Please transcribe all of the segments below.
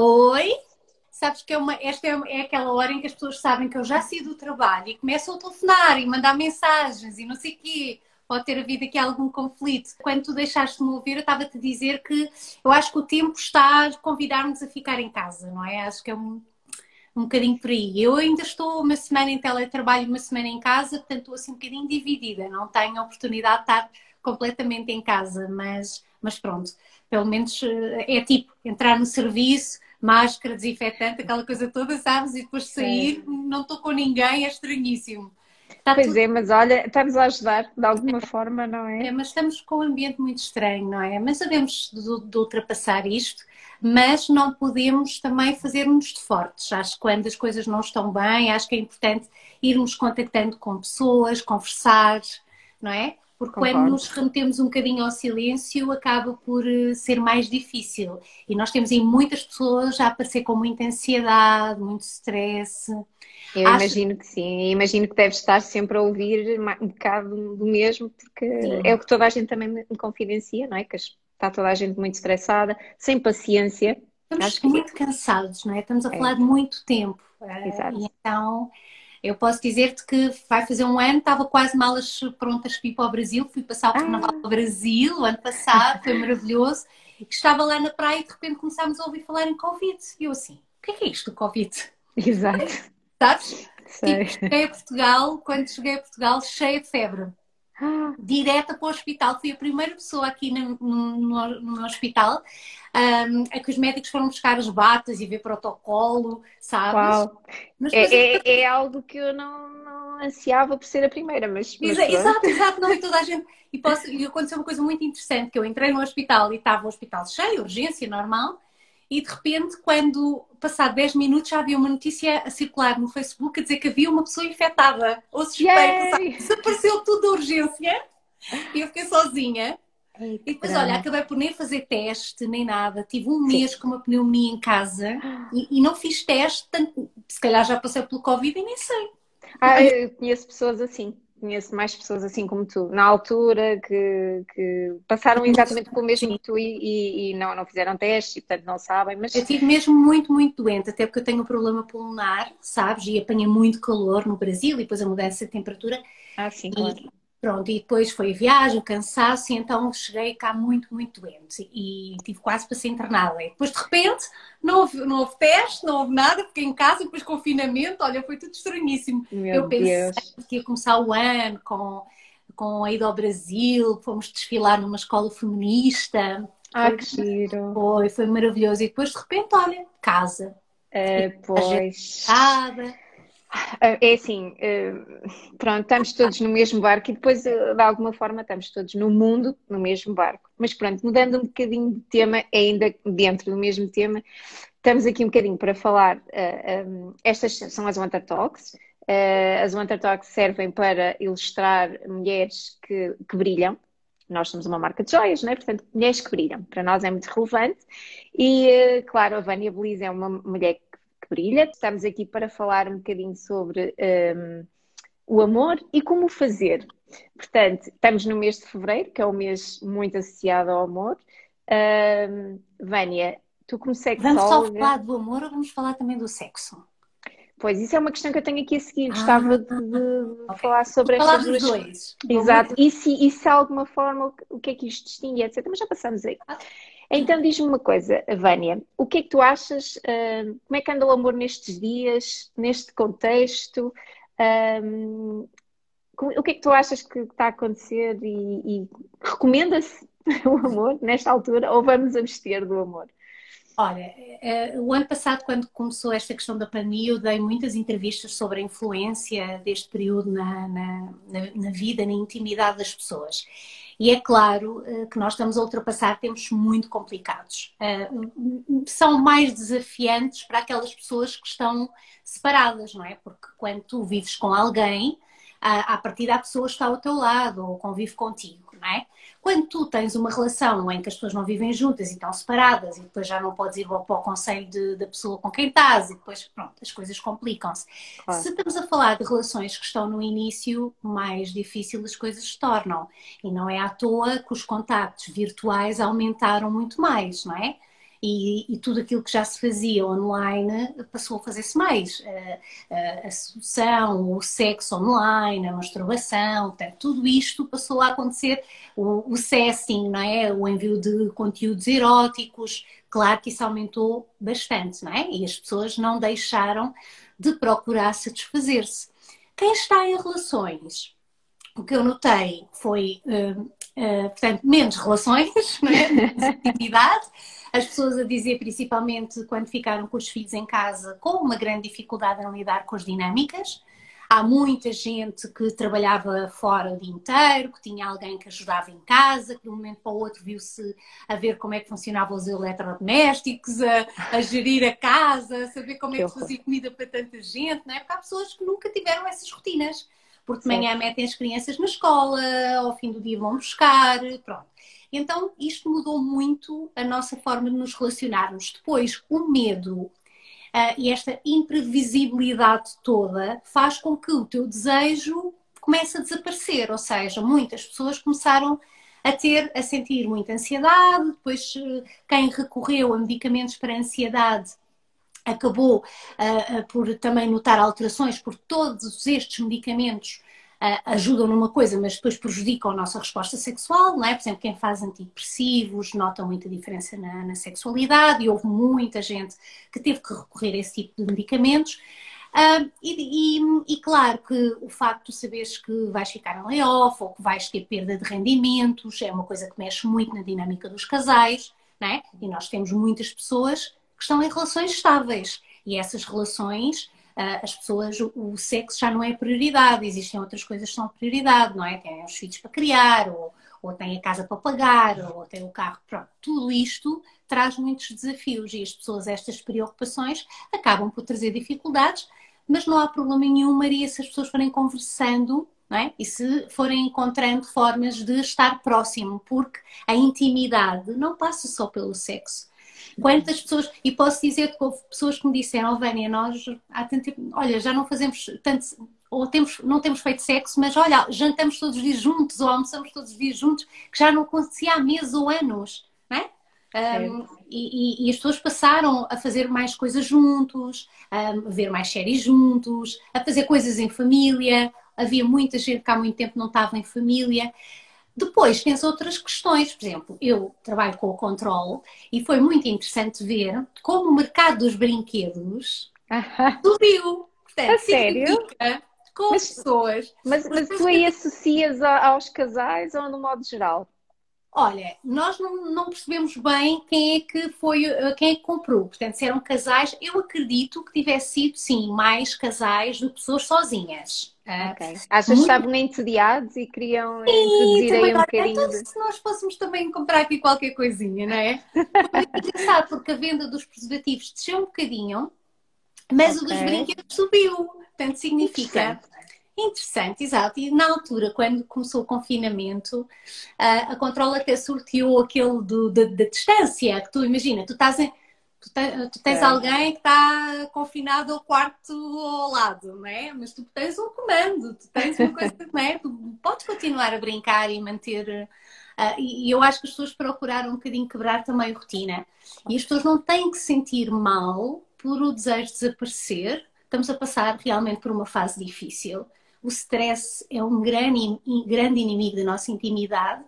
Oi? Sabes que é uma, esta é, é, aquela hora em que as pessoas sabem que eu já saí do trabalho e começam a telefonar e mandar mensagens e não sei o quê. Pode ter havido aqui algum conflito. Quando tu deixaste de me ouvir, eu estava-te a dizer que eu acho que o tempo está a convidar-nos a ficar em casa, não é? Acho que é um, um bocadinho por aí. Eu ainda estou uma semana em teletrabalho, uma semana em casa, portanto estou assim um bocadinho dividida. Não tenho a oportunidade de estar completamente em casa, mas, mas pronto, pelo menos eh, é tipo entrar no serviço, máscara, desinfetante, aquela coisa toda, sabes? E depois sair, não estou com ninguém, é estranhíssimo. Está pois tudo... é, mas olha, estamos a ajudar de alguma forma, não é? é? Mas estamos com um ambiente muito estranho, não é? Mas sabemos de, de ultrapassar isto, mas não podemos também fazer-nos de fortes. Acho que quando as coisas não estão bem, acho que é importante irmos contactando com pessoas, conversar, não é? Porque Concordo. quando nos remetemos um bocadinho ao silêncio acaba por eh, ser mais difícil. E nós temos aí muitas pessoas a aparecer com muita ansiedade, muito stress. Eu Acho... imagino que sim, imagino que deve estar sempre a ouvir um bocado do mesmo, porque sim. é o que toda a gente também me confidencia, não é? Que está toda a gente muito estressada, sem paciência. Estamos Acho muito que... cansados, não é? Estamos a é. falar de muito tempo. Exato. E então eu posso dizer-te que vai fazer um ano, estava quase malas prontas para ir para o Brasil, fui passar o ah. carnaval ah. Brasil o ano passado, foi maravilhoso, estava lá na praia e de repente começámos a ouvir falar em Covid. E eu assim, o que é, que é isto do Covid? Exato. Sabes? Sei. Tipo, cheguei a Portugal, quando cheguei a Portugal, cheia de febre. Direta para o hospital. Fui a primeira pessoa aqui no, no, no hospital um, a que os médicos foram buscar as batas e ver protocolo, sabes? Mas, é, é, é, algo que eu não, não ansiava por ser a primeira, mas. mas exato, exato, não, e toda a gente. E, posso, e aconteceu uma coisa muito interessante: que eu entrei no hospital e estava o hospital cheio, urgência normal, e de repente, quando passado 10 minutos, já havia uma notícia a circular no Facebook a dizer que havia uma pessoa infectada ou suspeita. Desapareceu tudo da urgência e eu fiquei sozinha. e depois, olha, acabei por nem fazer teste nem nada. Tive um mês Sim. com uma pneumonia em casa e, e, não fiz teste. Tanto, se calhar já passei pelo Covid e nem sei. Ah, eu conheço pessoas assim conheço mais pessoas assim como tu, na altura, que, que passaram exatamente pelo mesmo que tu e, e, não, não fizeram testes e portanto não sabem. Mas... Eu estive mesmo muito, muito doente, até porque eu tenho um problema pulmonar, sabes? E apanha muito calor no Brasil e depois a mudança de temperatura. Ah, sim, claro. Pronto, e depois foi a viagem, o cansaço, e então cheguei cá muito, muito doente e tive quase para ser internada. E depois, de repente, não houve, não houve teste, não houve nada, fiquei em casa, depois confinamento, olha, foi tudo estranhíssimo. Meu Eu pensei Deus. que ia começar o ano com, com a ida ao Brasil, fomos desfilar numa escola feminista. Ah, que giro! Foi, foi maravilhoso. E depois, de repente, olha, casa. É, pois. Agitada é assim, ah, pronto, estamos todos no mesmo barco e depois, ah, de alguma forma, estamos todos no mundo no mesmo barco. Mas pronto, mudando um bocadinho de tema, ainda dentro do mesmo tema, estamos aqui um bocadinho para falar. Estas são as Winter Talks. As Winter Talks servem para ilustrar mulheres que, que brilham. Nós somos uma marca de joias, não é? Portanto, mulheres que brilham. Para nós é muito relevante. E, claro, a Vânia Belize é uma mulher brilha. Estamos aqui para falar um bocadinho sobre um, o amor e como fazer. Portanto, estamos no mês de fevereiro, que é um mês muito associado ao amor. Um, Vânia, tu como sexóloga... Vamos só falar do amor ou vamos falar também do sexo? Pois, isso é uma questão que eu tenho aqui a seguir. Gostava ah, de, de okay. falar sobre estas duas. Dois. Exato. E se, e se alguma forma o que é que isto distingue, etc. Mas já passamos aí. Ah. Então diz-me uma coisa, Vânia, o que é que tu achas, uh, como é que anda o amor nestes dias, neste contexto? Um, o que é que tu achas que está a acontecer e, e recomenda-se o amor nesta altura ou vamos abster do amor? Olha, eh, o ano passado, quando começou esta questão da pandemia, eu dei muitas entrevistas sobre a influência deste período na, na, na vida, na intimidade das pessoas. E é claro eh, que nós estamos a ultrapassar tempos muito complicados. Eh, são mais desafiantes para aquelas pessoas que estão separadas, não é? Porque quando tu vives com alguém, a partir da pessoa está ao teu lado ou convive contigo não é? Quando tu tens uma relação em que as pessoas não vivem juntas e estão separadas e depois já não podes ir para o conselho de, da pessoa com quem estás e depois, pronto, as coisas complicam-se. Claro. Se estamos a falar de relações que estão no início, mais difícil as coisas se tornam. E não é à toa que os contactos virtuais aumentaram muito mais, não é? E, e, tudo aquilo que já se fazia online passou a fazer-se mais. A, a, sedução, o sexo online, a masturbação, portanto, tudo isto passou a acontecer, o, o sexting, não é? O envio de conteúdos eróticos, claro que isso aumentou bastante, não é? E as pessoas não deixaram de procurar satisfazer-se. Quem está em relações, o que eu notei foi, uh, uh, portanto, menos relações, né? menos atividade, as pessoas a dizer, principalmente quando ficaram com os filhos em casa, com uma grande dificuldade em lidar com as dinâmicas. Há muita gente que trabalhava fora o dia inteiro, que tinha alguém que ajudava em casa, que de um momento para o outro viu-se a ver como é que funcionavam os eletrodomésticos, a, a gerir a casa, a saber como é que fazia comida para tanta gente, não é? Porque há pessoas que nunca tiveram essas rotinas porque de manhã metem as crianças na escola, ao fim do dia vão buscar, pronto. Então, isto mudou muito a nossa forma de nos relacionarmos. Depois, o medo uh, e esta imprevisibilidade toda faz com que o teu desejo comece a desaparecer, ou seja, muitas pessoas começaram a ter, a sentir muita ansiedade, depois quem recorreu a medicamentos para ansiedade acabou uh, por também notar alterações, porque todos estes medicamentos ajudam numa coisa, mas depois prejudicam a nossa resposta sexual, não é? Por exemplo, quem faz antidepressivos nota muita diferença na, na sexualidade e houve muita gente que teve que recorrer a esse tipo de medicamentos. Uh, e, e, e, claro que o facto de saberes que vais ficar em layoff ou que vais ter perda de rendimentos é uma coisa que mexe muito na dinâmica dos casais, não é? E nós temos muitas pessoas que estão em relações estáveis. E essas relações, as pessoas, o sexo já não é prioridade, existem outras coisas que são prioridade, não é? Têm os filhos para criar, ou, ou têm a casa para pagar, ou têm o carro. Pronto, tudo isto traz muitos desafios e as pessoas, estas preocupações, acabam por trazer dificuldades, mas não há problema nenhum, Maria, se as pessoas forem conversando é? E se forem encontrando formas de estar próximo, porque a intimidade não passa só pelo sexo. Quantas pessoas, e posso dizer que houve pessoas que me disseram, oh, Vânia, nós há tanto tempo, olha, já não fazemos tanto, ou temos, não temos feito sexo, mas olha, jantamos todos os dias juntos, ou almoçamos todos os dias juntos, que já não acontecia há meses ou anos, não é? Um, e, e, as pessoas passaram a fazer mais coisas juntos, a ver mais séries juntos, a fazer coisas em família. Havia muita gente que há muito tempo não estava em família. Depois tens outras questões, por exemplo, eu trabalho com o controle e foi muito interessante ver como o mercado dos brinquedos subiu. Portanto, a sério? Com mas, pessoas. Mas, mas tu aí associas aos casais ou no modo geral? Olha, nós não, não, percebemos bem quem é que foi, quem é que comprou. Portanto, se eram casais, eu acredito que tivesse sido, sim, mais casais do que pessoas sozinhas. Ah, okay. Achas que estavam entediados e queriam Sim, introduzir aí um bocadinho então, de... se nós fôssemos também comprar aqui qualquer coisinha, não é? Engraçado, porque a venda dos preservativos desceu um bocadinho, mas okay. o dos brinquedos subiu. Portanto, significa... Interessante, exato. E na altura, quando começou o confinamento, a, a Control até sorteou aquele do, da, da distância, que tu imagina, tu estás em Tu, te, tu tens é. alguém que está confinado ao quarto ao lado, não é? Mas tu tens um comando, tu tens uma coisa, não é? Tu podes continuar a brincar e manter. Uh, e, eu acho que as pessoas procuraram um bocadinho quebrar também a rotina. E as pessoas não têm que se sentir mal por o desejo de desaparecer. Estamos a passar realmente por uma fase difícil. O stress é um grande, grande inimigo da nossa intimidade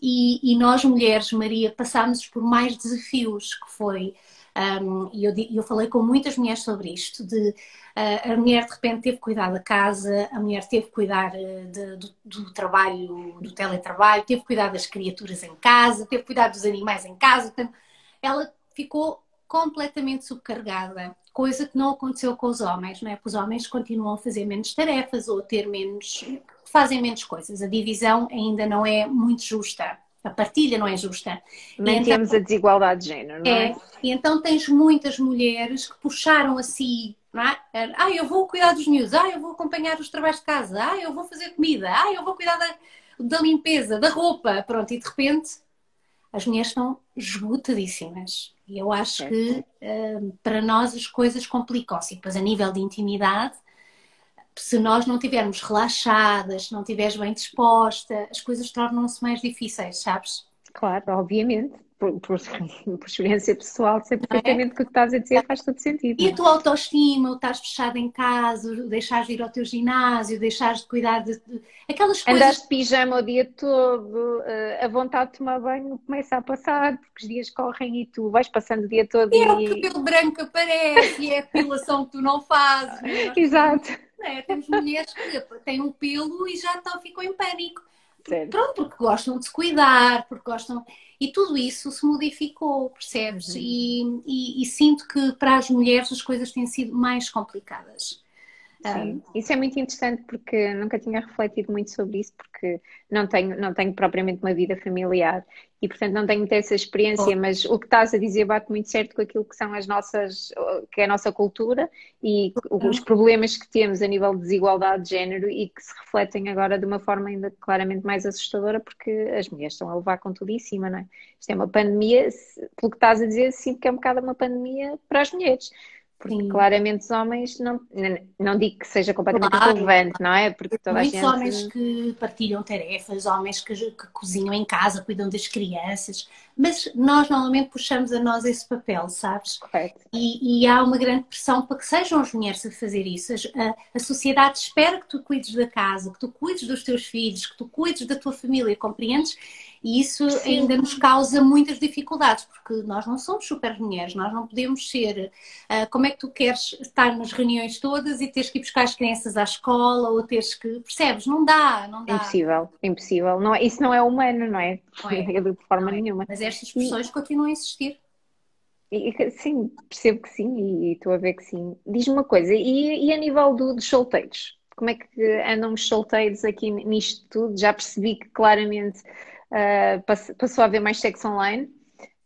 e, e nós, mulheres, Maria, passámos por mais desafios, que foi um, e eu, eu falei com muitas mulheres sobre isto, de uh, a mulher de repente teve que cuidar da casa, a mulher teve que cuidar uh, de, do, do, trabalho, do teletrabalho, teve que cuidar das criaturas em casa, teve que cuidar dos animais em casa, portanto, ela ficou completamente subcarregada, coisa que não aconteceu com os homens, não é? Porque os homens continuam a fazer menos tarefas ou a ter menos, fazem menos coisas. A divisão ainda não é muito justa a partilha não é justa. Mantemos então, a desigualdade de género, não é? é? E então tens muitas mulheres que puxaram a si, não é? Ah, eu vou cuidar dos miúdos, ah, eu vou acompanhar os trabalhos de casa, ah, eu vou fazer comida, ah, eu vou cuidar da, da limpeza, da roupa, pronto, e de repente as mulheres estão esgotadíssimas. E eu acho é. que uh, para nós as coisas complicam-se. E depois, a nível de intimidade, se nós não estivermos relaxadas, se não estiveres bem disposta, as coisas tornam-se mais difíceis, sabes? Claro, obviamente. Por, por, por, experiência pessoal, sei perfeitamente é? que o que estás a dizer faz todo sentido. E a tua autoestima, estás fechado em casa, deixares de ir ao teu ginásio, deixares de cuidar de, aquelas coisas. Andaste de pijama o dia todo, eh, a vontade de tomar banho começa a passar, porque os dias correm e tu vais passando o dia todo. E, é e... o cabelo branco aparece, e é a depilação que tu não fazes. Né? Exato. É, temos mulheres que têm um pelo e já estão, ficam em pânico. Sério? Pronto, porque gostam de se cuidar, porque gostam. E tudo isso se modificou, percebes? Uhum. E, e, e, sinto que para as mulheres as coisas têm sido mais complicadas. Sim, isso é muito interessante porque nunca tinha refletido muito sobre isso, porque não tenho, não tenho propriamente uma vida familiar. E, portanto, não tenho muita essa experiência, oh. mas o que estás a dizer bate muito certo com aquilo que são as nossas, que é a nossa cultura e os problemas que temos a nível de desigualdade de género e que se refletem agora de uma forma ainda claramente mais assustadora, porque as mulheres estão a levar com tudo em cima, não é? Isto é uma pandemia, pelo que estás a dizer, sinto que é um bocado uma pandemia para as mulheres porque Sim. claramente os homens não, não digo que seja completamente claro. relevante, não é? Porque toda Muitos a gente... homens que partilham tarefas, homens que, que, cozinham em casa, cuidam das crianças, mas nós normalmente puxamos a nós esse papel, sabes? Correto. E, e há uma grande pressão para que sejam as mulheres a fazer isso. A, a sociedade espera que tu cuides da casa, que tu cuides dos teus filhos, que tu cuides da tua família, compreendes? E isso Sim. ainda nos causa muitas dificuldades, porque nós não somos super mulheres, nós não podemos ser. Uh, como é que tu queres estar nas reuniões todas e teres que ir buscar as crianças à escola ou teres que. Percebes? Não dá, não dá. Impossível, impossível. Não, é, isso não é humano, não é? Não é. de forma é. nenhuma. Mas estas pessoas e... continuam a existir. Sim, percebo que sim e estou a ver que sim. Diz-me uma coisa, e, e a nível do, dos solteiros? Como é que andam os solteiros aqui nisto tudo? Já percebi que claramente uh, passou a haver mais sexo online.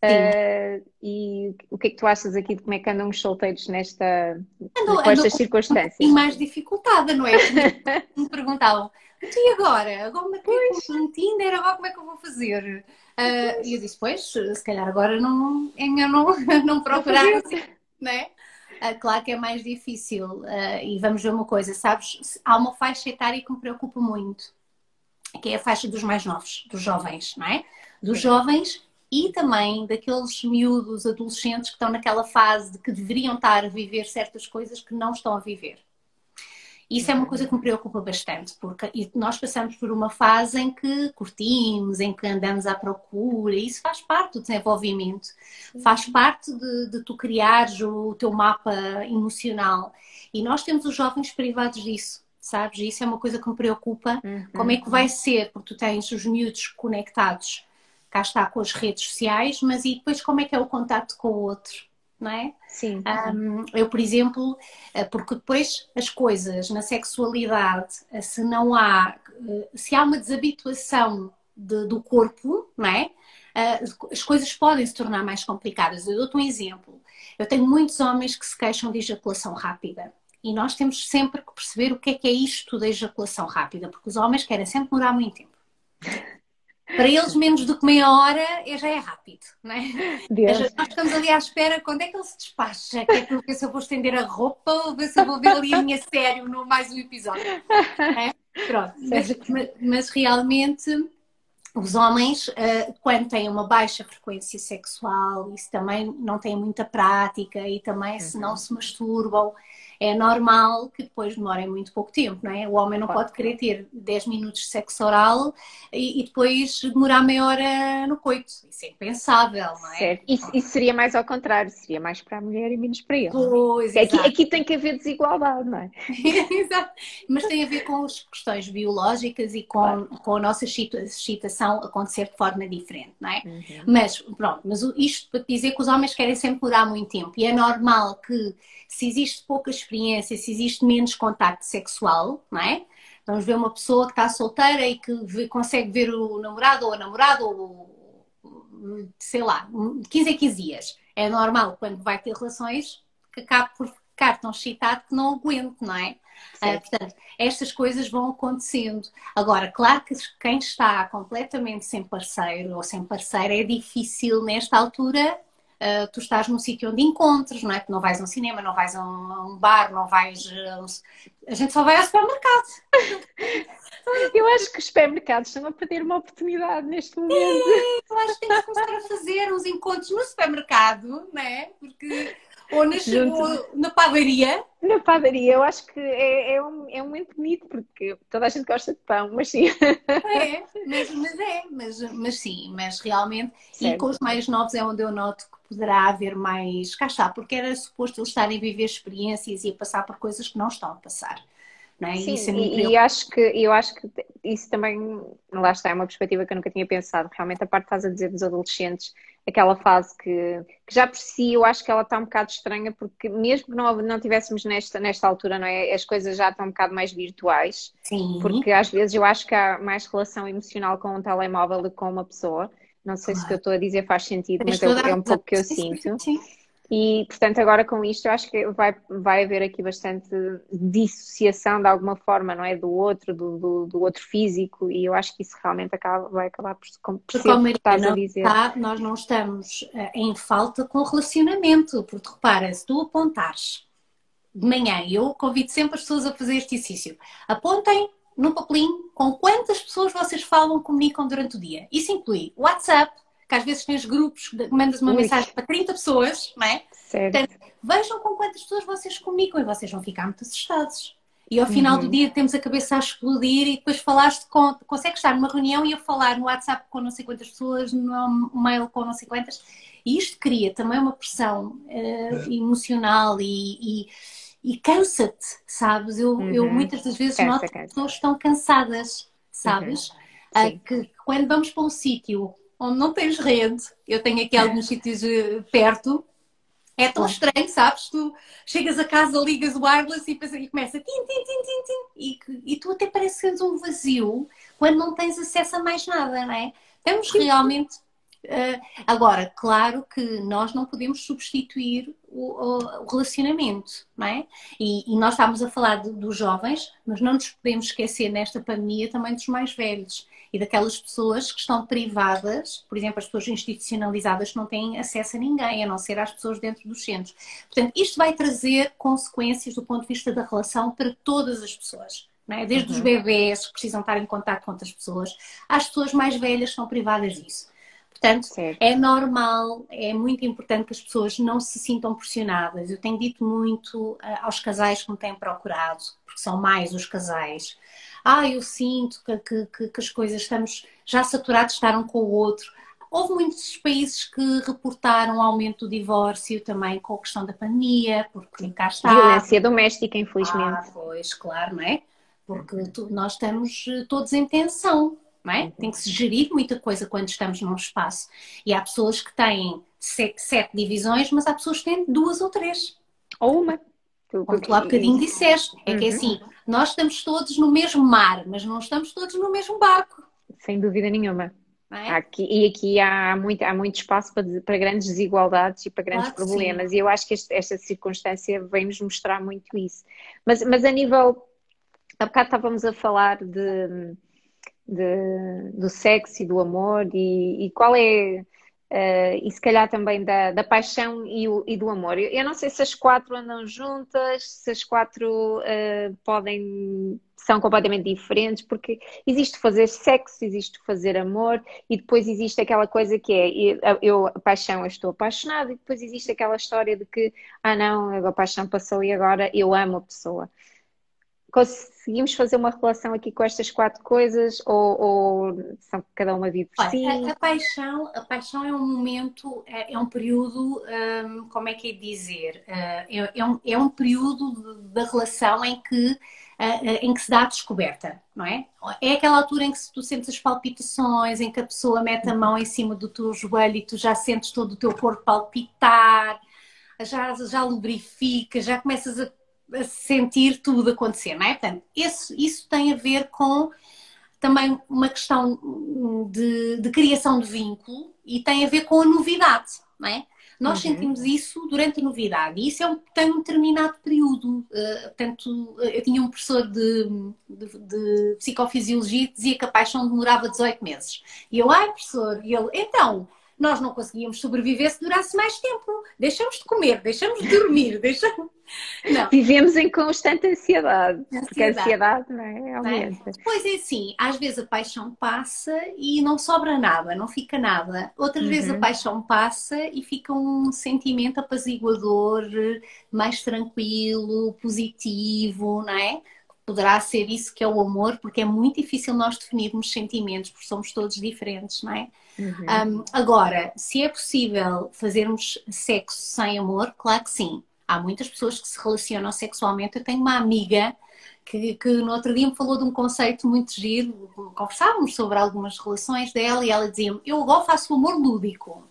Uh, e o que é que tu achas aqui de como é que andam os solteiros nesta, ando, com estas circunstâncias? E mais dificultada, não é? Me perguntavam, e agora? Agora como é que eu no Tinder, agora como é que eu vou fazer? Uh, e eu disse, pois, se calhar agora não, é não, não procurar assim, né? Uh, claro que é mais difícil. Uh, e vamos ver uma coisa, sabes? Há uma faixa etária que me preocupa muito que é a faixa dos mais novos, dos jovens, não é? Dos jovens e também daqueles miúdos adolescentes que estão naquela fase de que deveriam estar a viver certas coisas que não estão a viver. Isso é uma coisa que me preocupa bastante, porque nós passamos por uma fase em que curtimos, em que andamos à procura, e isso faz parte do desenvolvimento, faz parte de, de tu criares o teu mapa emocional. E nós temos os jovens privados disso sabes? Isso é uma coisa que me preocupa. Uhum. Como é que vai ser? Porque tu tens os miúdos conectados, cá está, com as redes sociais, mas e depois como é que é o contato com o outro? Não é? Sim. Um, eu, por exemplo, eh, porque depois as coisas na sexualidade, eh, se não há, eh, se há uma desabituação de, do corpo, não é? as coisas podem se tornar mais complicadas. Eu dou-te um exemplo. Eu tenho muitos homens que se queixam de ejaculação rápida. E nós temos sempre que perceber o que é que é isto da ejaculação rápida, porque os homens querem sempre demorar muito tempo. Para eles, menos do que meia hora já é rápido, não é? Nós ficamos ali à espera quando é que ele se despacha, que é para ver se eu vou estender a roupa ou ver se eu vou ver ali a minha série no mais um episódio. É? Pronto, mas, mas, realmente os homens, eh, quando têm uma baixa frequência sexual, isso também não têm muita prática e também se não uhum. se masturbam, é normal que depois demorem muito pouco tempo, não é? O homem não claro. pode querer ter 10 minutos de sexo oral e, e, depois demorar meia hora no coito. Isso é impensável, não é? Certo. Isso, isso, seria mais ao contrário, seria mais para a mulher e menos para ele. Pois, aqui, aqui, tem que haver desigualdade, não é? exato. Mas tem a ver com as questões biológicas e com, claro. com a nossa excitação acontecer de forma diferente, não é? Uhum. Mas, pronto, mas isto para dizer que os homens querem sempre durar muito tempo e é normal que se existe pouca experiência, se existe menos contacto sexual, não é? Vamos ver uma pessoa que está solteira e que vê, consegue ver o namorado ou a namorada ou sei lá, 15 a 15 dias. É normal quando vai ter relações que acabe por ficar tão excitado que não aguente, não é? Uh, portanto, estas coisas vão acontecendo. Agora, claro que quem está completamente sem parceiro ou sem parceira é difícil nesta altura uh, tu estás num sítio onde encontras, não é? Que não vais a um cinema, não vais a um, a um bar, não vais. A, um... a gente só vai ao supermercado. Eu acho que os supermercados estão a perder uma oportunidade neste momento. É, eu acho que temos que começar a fazer uns encontros no supermercado, não é? Porque ou na, ou na padaria. Na padaria, eu acho que é, é, um, é um momento bonito, porque toda a gente gosta de pão, mas sim. É, mas, mas é, mas, mas sim, mas realmente, certo. e com os mais novos é onde eu noto que poderá haver mais cá porque era suposto eles estarem a viver experiências e a passar por coisas que não estão a passar. É? Sim, é e, e acho que eu acho que isso também, lá está, é uma perspectiva que eu nunca tinha pensado. Realmente a parte que estás a dizer dos adolescentes, aquela fase que, que, já por si eu acho que ela está um bocado estranha, porque mesmo que não, não tivéssemos nesta, nesta altura, não é? As coisas já estão um bocado mais virtuais. Sim. Porque às vezes eu acho que há mais relação emocional com um telemóvel do que com uma pessoa. Não sei claro. se o que eu estou a dizer faz sentido, mas, mas é, é um pouco que eu sinto. Sim. E, portanto, agora com isto, eu acho que vai, vai haver aqui bastante dissociação de alguma forma, não é? Do outro, do, do, do outro físico, e eu acho que isso realmente acaba, vai acabar por, por ser o que estás a dizer. Está, nós não estamos uh, em falta com relacionamento, porque repara, se tu apontares de manhã, eu convido sempre as pessoas a fazer este exercício, apontem no papelinho com quantas pessoas vocês falam, comunicam durante o dia. Isso inclui WhatsApp, que às vezes tens grupos, mandas uma Ui. mensagem para 30 pessoas, não é? Certo. Portanto, vejam com quantas pessoas vocês comunicam e vocês vão ficar muito assustados. E ao final uhum. do dia temos a cabeça a explodir e depois falaste com. Consegues estar numa reunião e a falar no WhatsApp com não sei quantas pessoas, no mail com não sei quantas. E isto cria também uma pressão uh, emocional e, e, e cansa-te, sabes? Eu, uhum. eu muitas das vezes cansa, noto que as pessoas estão cansadas, sabes? Uhum. Uh, que quando vamos para um sítio onde não tens rede. Eu tenho aqui alguns sítios eh, perto. É tão estranho, sabes? Tu chegas a casa, ligas o wireless e, e começa tim, tim, tim, tim, tim, e, e tu até parece que tens um vazio quando não tens acesso a mais nada, não é? Temos realmente Uh, agora, claro que nós não podemos substituir o, o, relacionamento, não é? E, e, nós estamos a falar de, dos jovens, mas não nos podemos esquecer nesta pandemia também dos mais velhos e daquelas pessoas que estão privadas, por exemplo, as pessoas institucionalizadas que não têm acesso a ninguém, a não ser às pessoas dentro dos centros. Portanto, isto vai trazer consequências do ponto de vista da relação para todas as pessoas. É? Desde uhum. os bebês que precisam estar em contato com outras pessoas, às pessoas mais velhas que são privadas disso. Portanto, certo. é normal, é muito importante que as pessoas não se sintam pressionadas. Eu tenho dito muito uh, aos casais que me têm procurado, porque são mais os casais. Ah, eu sinto que, que, que as coisas estamos já saturados de estar um com o outro. Houve muitos países que reportaram aumento do divórcio também com a questão da pandemia, porque cá está. Violência doméstica, infelizmente. Ah, pois, claro, não é? Porque tu, nós estamos eh, todos em tensão é? Tem que se gerir muita coisa quando estamos num espaço. E há pessoas que têm sete, sete divisões, mas há pessoas que têm duas ou três. Ou uma. Como tu há bocadinho disseste. É que é uhum. assim, nós estamos todos no mesmo mar, mas não estamos todos no mesmo barco. Sem dúvida nenhuma. É? Aqui, e aqui há muito, há muito espaço para, para grandes desigualdades e para grandes claro problemas. Sim. E eu acho que este, esta circunstância vem-nos mostrar muito isso. Mas, mas a nível. Há bocado estávamos a falar de de, do sexo e do amor e, e qual é uh, e se calhar também da, da paixão e, o, e, do amor. Eu, não sei se as quatro andam juntas, se as quatro uh, podem são completamente diferentes, porque existe fazer sexo, existe fazer amor, e depois existe aquela coisa que é eu, a paixão, eu estou apaixonada, e depois existe aquela história de que, ah não, a paixão passou e agora eu amo a pessoa conseguimos fazer uma relação aqui com estas quatro coisas ou, ou são cada uma vive por si? A, a, paixão, a paixão é um momento, é, é um período, hum, como é que é dizer? Uh, é, é, um, é um período da relação em que, uh, em que se dá a descoberta, não é? É aquela altura em que tu sentes as palpitações, em que a pessoa mete a mão em cima do teu joelho e tu já sentes todo o teu corpo palpitar, já, já lubrifica, já começas a sentir tudo acontecer, não é? Portanto, esse, isso tem a ver com também uma questão de, de, criação de vínculo e tem a ver com a novidade, não é? Nós uhum. sentimos isso durante a novidade e isso é um, tem um determinado período. Uh, portanto, eu tinha um professor de, de, de, psicofisiologia que dizia que a paixão demorava 18 meses. E eu, ai, professor, e ele, então, nós não conseguíamos sobreviver se durasse mais tempo. Deixamos de comer, deixamos de dormir, deixamos. Não. Vivemos em constante ansiedade, ansiedade. porque a ansiedade não é? aumenta. É? Pois é, sim, às vezes a paixão passa e não sobra nada, não fica nada. Outras uhum. vezes a paixão passa e fica um sentimento apaziguador, mais tranquilo, positivo, não é? poderá ser isso que é o amor, porque é muito difícil nós definirmos sentimentos, porque somos todos diferentes, não é? Uhum. Um, agora, se é possível fazermos sexo sem amor, claro que sim. Há muitas pessoas que se relacionam sexualmente. Eu tenho uma amiga que, que no outro dia me falou de um conceito muito giro. Conversávamos sobre algumas relações dela e ela dizia-me: Eu agora faço o amor lúdico.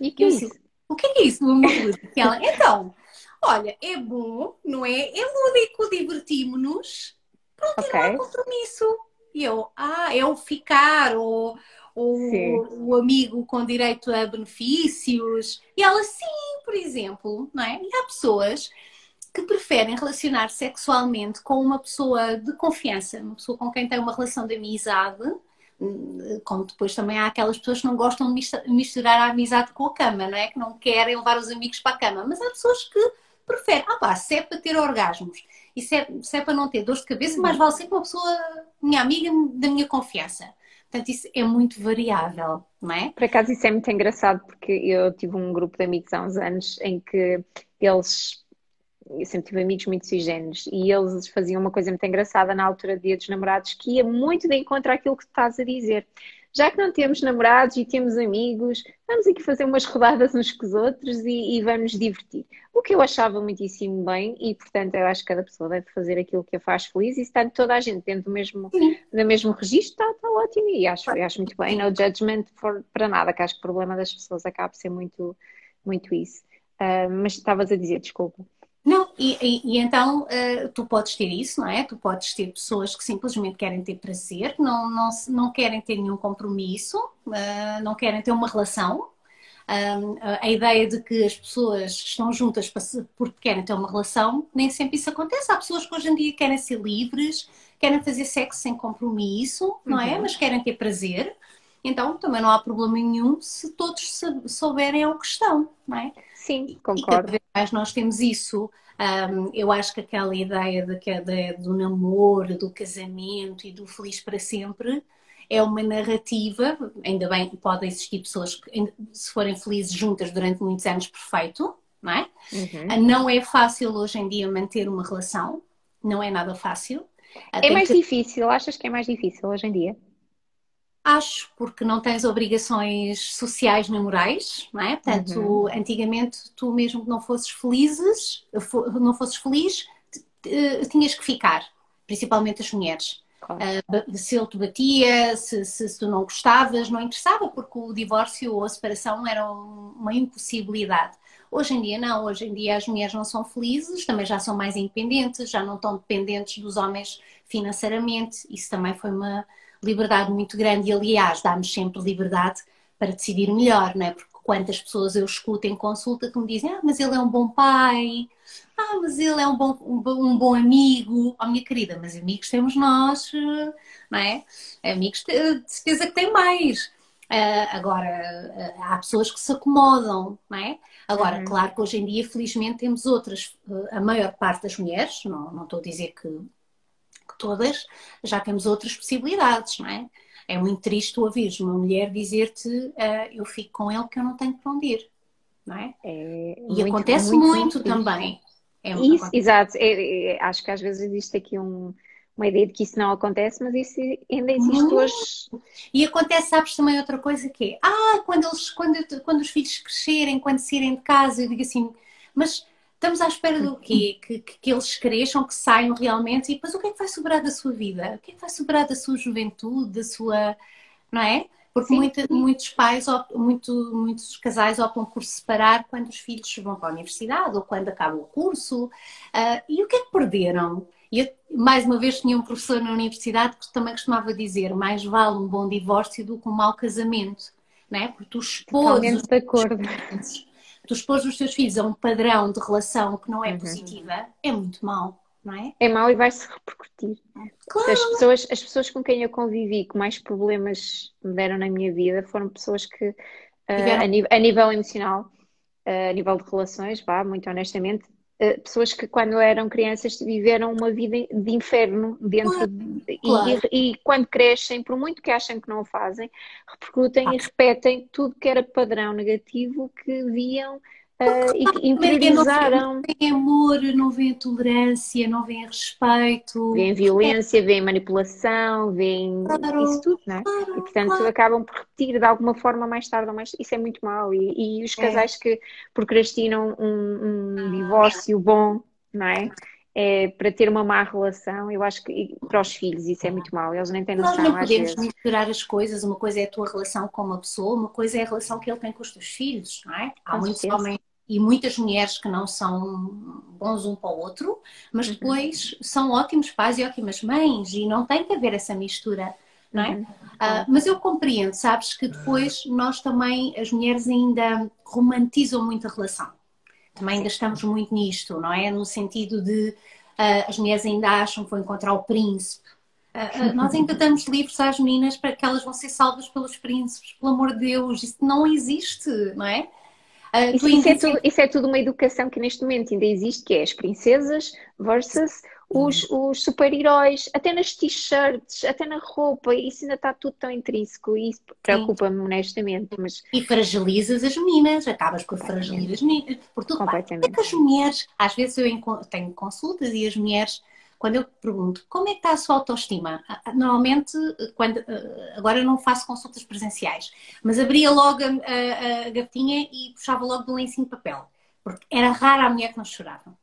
E que é isso? O que é isso, o amor lúdico? ela, então, olha, é bom, não é? É lúdico, divertimos-nos Pronto, okay. não há compromisso. E eu, ah, é o ficar, ou, ou o amigo com direito a benefícios. E ela, sim, por exemplo, não é? E há pessoas que preferem relacionar sexualmente com uma pessoa de confiança, uma pessoa com quem tem uma relação de amizade, como depois também há aquelas pessoas que não gostam de misturar a amizade com a cama, não é? Que não querem levar os amigos para a cama, mas há pessoas que preferem, ah pá, se é para ter orgasmos e se é, se é para não ter dor de cabeça, mais vale ser uma pessoa, minha amiga, da minha confiança. Portanto, isso é muito variável, não é? Por acaso, isso é muito engraçado, porque eu tive um grupo de amigos há uns anos em que eles. Eu sempre tive amigos muito cisgêneros e eles faziam uma coisa muito engraçada na altura do Dia dos Namorados que ia muito de encontro àquilo que tu estás a dizer já que não temos namorados e temos amigos, vamos aqui fazer umas rodadas uns com os outros e, e vamos divertir. O que eu achava muitíssimo bem e, portanto, eu acho que cada pessoa deve fazer aquilo que a faz feliz e está toda a gente dentro do mesmo, do mesmo registro, está, está ótimo e acho, acho muito bem. No judgment for, para nada, que acho que o problema das pessoas acaba por ser muito, muito isso. Uh, mas estavas a dizer, desculpa. Não, e, e, e então uh, tu podes ter isso, não é? Tu podes ter pessoas que simplesmente querem ter prazer, não, não, não querem ter nenhum compromisso, uh, não querem ter uma relação. Uh, a ideia de que as pessoas estão juntas porque querem ter uma relação, nem sempre isso acontece. Há pessoas que hoje em dia querem ser livres, querem fazer sexo sem compromisso, não é? Uhum. Mas querem ter prazer. Então também não há problema nenhum se todos souberem o que estão, não é? Sim, concordo. E mais nós temos isso. Um, eu acho que aquela ideia de, de, do namoro, do casamento e do feliz para sempre é uma narrativa, ainda bem que podem existir pessoas que, se forem felizes juntas durante muitos anos, perfeito, não é? Uhum. Não é fácil hoje em dia manter uma relação, não é nada fácil. É mais que... difícil, achas que é mais difícil hoje em dia? Acho, porque não tens obrigações sociais nem morais, não é? Portanto, uhum. antigamente tu mesmo que não fosses felizes, não fosses feliz, tinhas que ficar, principalmente as mulheres. Claro. Uh, se ele te batia, se, se, se, tu não gostavas, não interessava, porque o divórcio ou a separação era uma impossibilidade. Hoje em dia não, hoje em dia as mulheres não são felizes, também já são mais independentes, já não estão dependentes dos homens financeiramente. Isso também foi uma, liberdade muito grande e, aliás, dá-nos sempre liberdade para decidir melhor, não é? Porque quantas pessoas eu escuto em consulta que me dizem: Ah, mas ele é um bom pai, ah, mas ele é um bom, um, um bom amigo. Oh, minha querida, mas amigos temos nós, não é? Amigos, de certeza que tem mais. Uh, agora, uh, há pessoas que se acomodam, não é? Agora, uhum. claro que hoje em dia, felizmente, temos outras, uh, a maior parte das mulheres, não, não estou a dizer que todas já temos outras possibilidades, não é? É muito triste tu ouvires uma mulher dizer-te uh, eu fico com ele que eu não tenho para onde ir, não é? é e muito, acontece muito, muito, também. É isso, exato. É, é, acho que às vezes existe aqui um, uma ideia de que isso não acontece, mas isso ainda existe hoje. E acontece, sabes, também outra coisa que é, ah, quando, eles, quando, quando os filhos crescerem, quando saírem de casa, eu digo assim, mas Estamos à espera do quê? Que, que, que, eles cresçam, que saiam realmente e depois o que é que vai sobrar da sua vida? O que é que vai sobrar da sua juventude, da sua. Não é? Porque muita, muitos pais, muito, muitos casais optam por separar quando os filhos vão para a universidade ou quando acaba o curso. Uh, e o que é que perderam? Eu, mais uma vez, tinha um professor na universidade que também costumava dizer: mais vale um bom divórcio do que um mau casamento. Não é? Porque tu expôs. Totalmente de acordo tu expôs os teus filhos a um padrão de relação que não é uhum. positiva, é muito mau. Não é? é mau e vai-se repercutir. Claro. As pessoas, as pessoas com quem eu convivi que mais problemas me deram na minha vida foram pessoas que uh, a, nível, a, nível, emocional, uh, a nível de relações, vá, muito honestamente, pessoas que quando eram crianças viveram uma vida de inferno dentro de, claro. e, e, quando crescem, por muito que achem que não o fazem, repercutem ah. e repetem tudo que era padrão negativo que viam Uh, e que interiorizaram. Não vem amor, não vem tolerância, não vem respeito. Vem violência, vem manipulação, vem claro, isso tudo, não é? Claro, e portanto acabam por repetir de alguma forma mais tarde ou mais. Isso é muito mau. E, e os é. casais é. que procrastinam um, um divórcio bom, não é? é, para ter uma má relação, eu acho que para os filhos isso é muito mau, eles nem têm noção. Nós não podemos misturar as coisas, uma coisa é a tua relação com uma pessoa, uma coisa é a relação que ele tem com os teus filhos, não é? Há com muitos certeza. homens e muitas mulheres que não são bons um para o outro, mas uhum. depois uhum. são ótimos pais e ótimas mães e não tem que haver essa mistura. Não é? Uhum. Uh, mas eu compreendo, sabes, que depois nós também, as mulheres ainda romantizam muito a relação também ainda estamos muito nisto, não é? No sentido de uh, as mulheres ainda acham que vão encontrar o príncipe. Uh, nós ainda damos livros às meninas para que elas vão ser salvas pelos príncipes, pelo amor de Deus, isso não existe, não é? Isso, isso, é tudo, isso, é tudo, uma educação que neste momento ainda existe, que é as princesas versus os, uhum. os super-heróis, até nas t-shirts, até na roupa, isso ainda está tudo tão intrínseco e isso preocupa-me honestamente. Mas... E fragilizas as meninas, acabas por fragilizar as meninas, por tudo. Completamente. É que as mulheres, às vezes eu tenho consultas e as mulheres quando eu pergunto como é que está a sua autoestima, normalmente, quando, agora não faço consultas presenciais, mas abria logo a, a, a gavetinha e puxava logo do lencinho de papel, porque era rara a mulher que não chorava.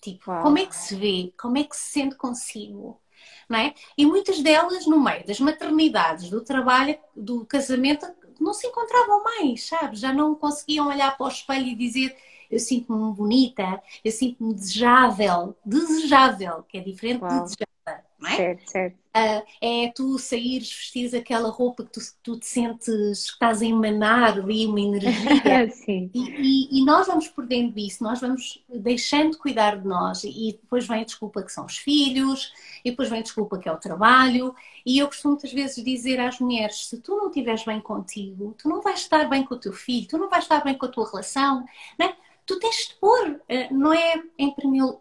Tipo, Uau. como é que se vê? Como é que se sente consigo? Não é? E muitas delas, no meio das maternidades, do trabalho, do casamento, não se encontravam mais, sabe? Já não conseguiam olhar para o espelho e dizer eu sinto-me bonita, eu sinto-me desejável, desejável, que é diferente Uau. de desejável, não é? Certo, certo. Uh, é tu saíres, vestires aquela roupa que tu, tu te sentes que estás a emanar ali uma energia. Sim. E, e, e, nós vamos perdendo isso, nós vamos deixando de cuidar de nós e depois vem a desculpa que são os filhos, e depois vem a desculpa que é o trabalho. E eu costumo muitas vezes dizer às mulheres: se tu não estiveres bem contigo, tu não vais estar bem com o teu filho, tu não vais estar bem com a tua relação, não é? tu tens de pôr, eh, não é em primeiro,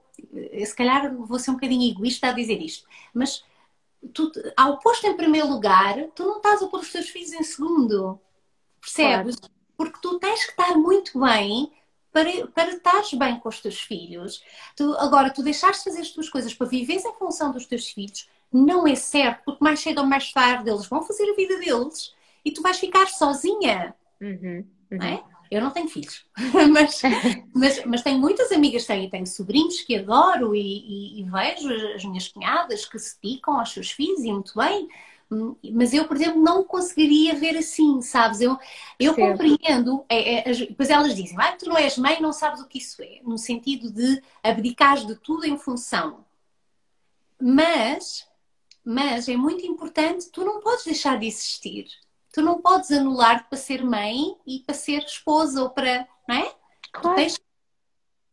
se calhar vou ser um bocadinho egoísta a dizer isto, mas tu, ao posto em primeiro lugar, tu não estás a pôr os teus filhos em segundo, percebes? Claro. Porque tu tens que estar muito bem para, para estares bem com os teus filhos. Tu, agora, tu deixaste de fazer as tuas coisas para viveres em função dos teus filhos, não é certo, porque mais cedo ou mais tarde eles vão fazer a vida deles e tu vais ficar sozinha. Uhum, uhum. Não é? Eu não tenho filhos, mas, mas, mas, tenho muitas amigas que têm, tenho sobrinhos que adoro e, e, e, vejo as minhas cunhadas que se dedicam aos seus filhos e muito bem, mas eu, por exemplo, não conseguiria ver assim, sabes? Eu, eu compreendo, é, é, depois elas dizem, ah, tu não és mãe, não sabes o que isso é, no sentido de abdicar de tudo em função. Mas, mas é muito importante, tu não podes deixar de existir tu não podes anular para ser mãe e para ser esposa ou para, não é? Claro. Tu, tens...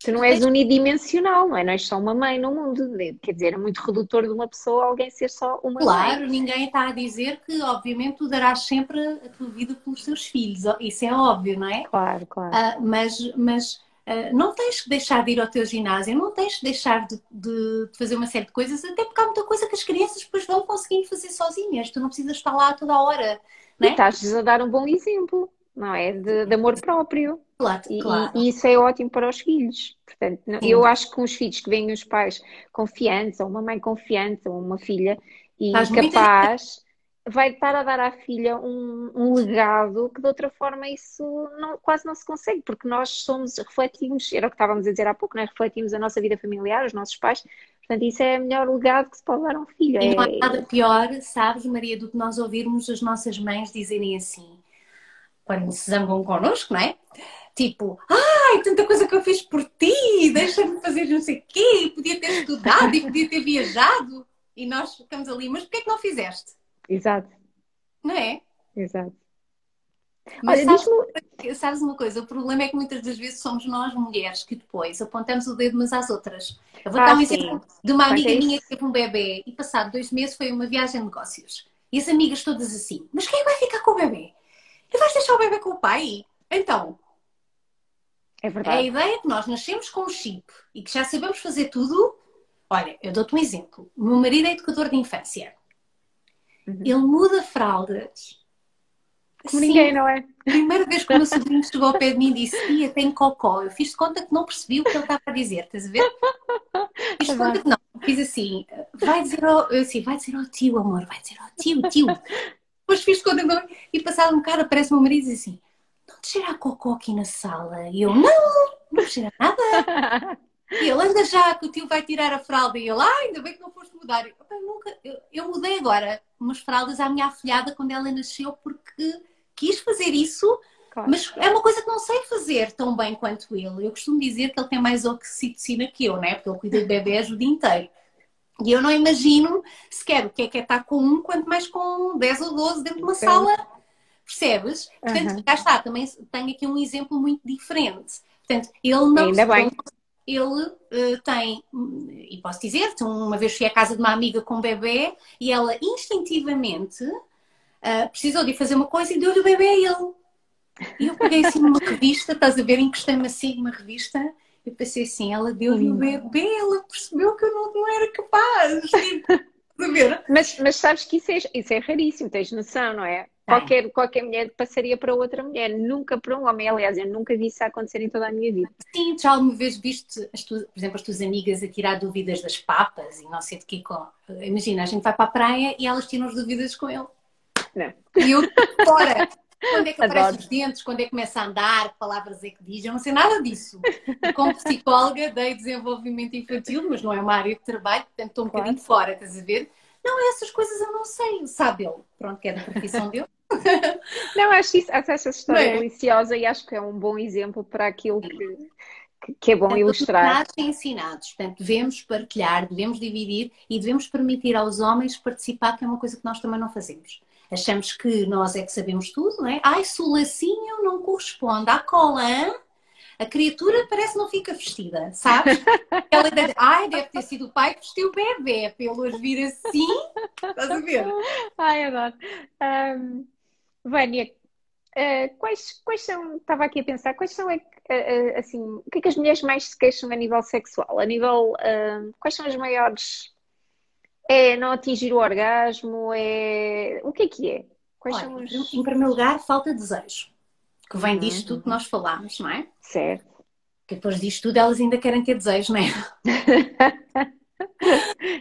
tu não és unidimensional, não é? Não és só uma mãe no mundo. Quer dizer, é muito redutor de uma pessoa alguém ser só uma claro, mãe. Claro, ninguém está a dizer que, obviamente, tu darás sempre a tua vida pelos teus filhos. Isso é óbvio, não é? Claro, claro. Uh, mas, mas uh, não tens que deixar de ir ao teu ginásio, não tens que deixar de, de, de, fazer uma série de coisas, até porque há muita coisa que as crianças depois vão conseguir fazer sozinhas. Tu não precisas estar lá toda a hora. Né? E estás a dar um bom exemplo, não é? De, de amor próprio. Claro, e, claro. e, isso é ótimo para os filhos. Portanto, Sim. eu acho que com os filhos que vêm os pais confiantes, ou uma mãe confiante, ou uma filha, e Estás capaz, vai estar a dar à filha um, um, legado que de outra forma isso não, quase não se consegue, porque nós somos, refletimos, era o que estávamos a dizer há pouco, né? refletimos a nossa vida familiar, os nossos pais, Portanto, isso é o melhor legado que se pode dar a um filho. E não há é nada pior, sabes, Maria, do que nós ouvirmos as nossas mães dizerem assim, quando se zangam connosco, não é? Tipo, ai, tanta coisa que eu fiz por ti, deixa-me fazer não sei o quê, podia ter estudado e podia ter viajado. E nós ficamos ali, mas porquê é que não fizeste? Exato. Não é? Exato. Mas Olha, sabes, sabes, uma coisa? O problema é que muitas das vezes somos nós mulheres que depois apontamos o dedo umas às outras. Eu vou ah, dar um exemplo de uma amiga minha que teve um bebê e passado dois meses foi uma viagem de negócios. E as amigas todas assim, mas quem vai ficar com o bebê? E vais deixar o bebê com o pai? Então, é verdade. a ideia é que nós nascemos com um chip e que já sabemos fazer tudo. Olha, eu dou-te um exemplo. O meu marido é educador de infância. Uhum. Ele muda fraldas. Como Sim. ninguém, não é? Primeira vez que o meu sobrinho chegou ao pé de mim e disse: Tia, tem cocó. Eu fiz de conta que não percebi o que ele estava a dizer, estás a ver? Fiz de conta que não. Fiz assim: vai dizer ao, assim, vai dizer ao tio, amor, vai dizer ao tio, tio. Depois fiz de conta que não. E passado um bocado aparece o meu marido e diz assim: Não te cheira a cocó aqui na sala? E eu: Não, não cheira nada. E ele anda já que o tio vai tirar a fralda e ele, ah, ainda bem que não foste mudar. Eu, nunca, eu, eu, mudei agora umas fraldas à minha afilhada quando ela nasceu porque quis fazer isso, claro. mas é uma coisa que não sei fazer tão bem quanto ele. Eu costumo dizer que ele tem mais oxitocina que eu, né? Porque ele cuida de bebês o dia inteiro. E eu não imagino sequer o que é que é estar com um, quanto mais com 10 ou 12 dentro de uma sala. Percebes? Portanto, uhum. cá está, também tenho aqui um exemplo muito diferente. Portanto, ele não. Ainda bem ele uh, tem, e posso dizer-te, uma vez fui à casa de uma amiga com um bebê e ela instintivamente uh, precisou de fazer uma coisa e deu-lhe o bebê a ele. E eu peguei assim numa revista, estás a ver, encostei-me assim numa revista e pensei assim, ela deu-lhe o bebê, ela percebeu que eu não, não era capaz. Mas, mas sabes que isso é, isso é raríssimo, tens noção, não é? Qualquer, qualquer mulher passaria para outra mulher, nunca para um homem. Aliás, eu nunca vi isso acontecer em toda a minha vida. Sim, já alguma vez viste, as tu, por exemplo, as tuas amigas a tirar dúvidas das papas e não sei de que. Imagina, a gente vai para a praia e elas tiram as dúvidas com ele. Não. E eu fora. Quando é que aparecem os dentes? Quando é que começa a andar? Que palavras é que diz? Eu não sei nada disso. E como psicóloga, dei desenvolvimento infantil, mas não é uma área de trabalho, portanto estou um claro. bocadinho fora, estás a ver? Não, essas coisas eu não sei, sabe ele. Pronto, que é da profissão dele. não, acho, isso, acho essa história é? deliciosa e acho que é um bom exemplo para aquilo que, que é bom ilustrar. e ensinados. Portanto, devemos partilhar, devemos dividir e devemos permitir aos homens participar, que é uma coisa que nós também não fazemos. Achamos que nós é que sabemos tudo, não é? Ai, se o lacinho não corresponde à cola, hein? a criatura parece não fica vestida, sabes? Ela deve, ai, deve ter sido o pai que vestiu o bebê, pelos vir assim, estás a ver? Ai, adoro. Um, Vânia, uh, quais, quais são, estava aqui a pensar, quais são, uh, uh, assim, o que é que as mulheres mais se queixam a nível sexual? A nível, quais são as maiores, é não atingir o orgasmo, é, o que é que é? Quais Olha, são os... Em primeiro lugar, falta de desejo que vem disto tudo que nós falámos, não é? Certo. Que depois disto tudo elas ainda querem ter desejo, não é?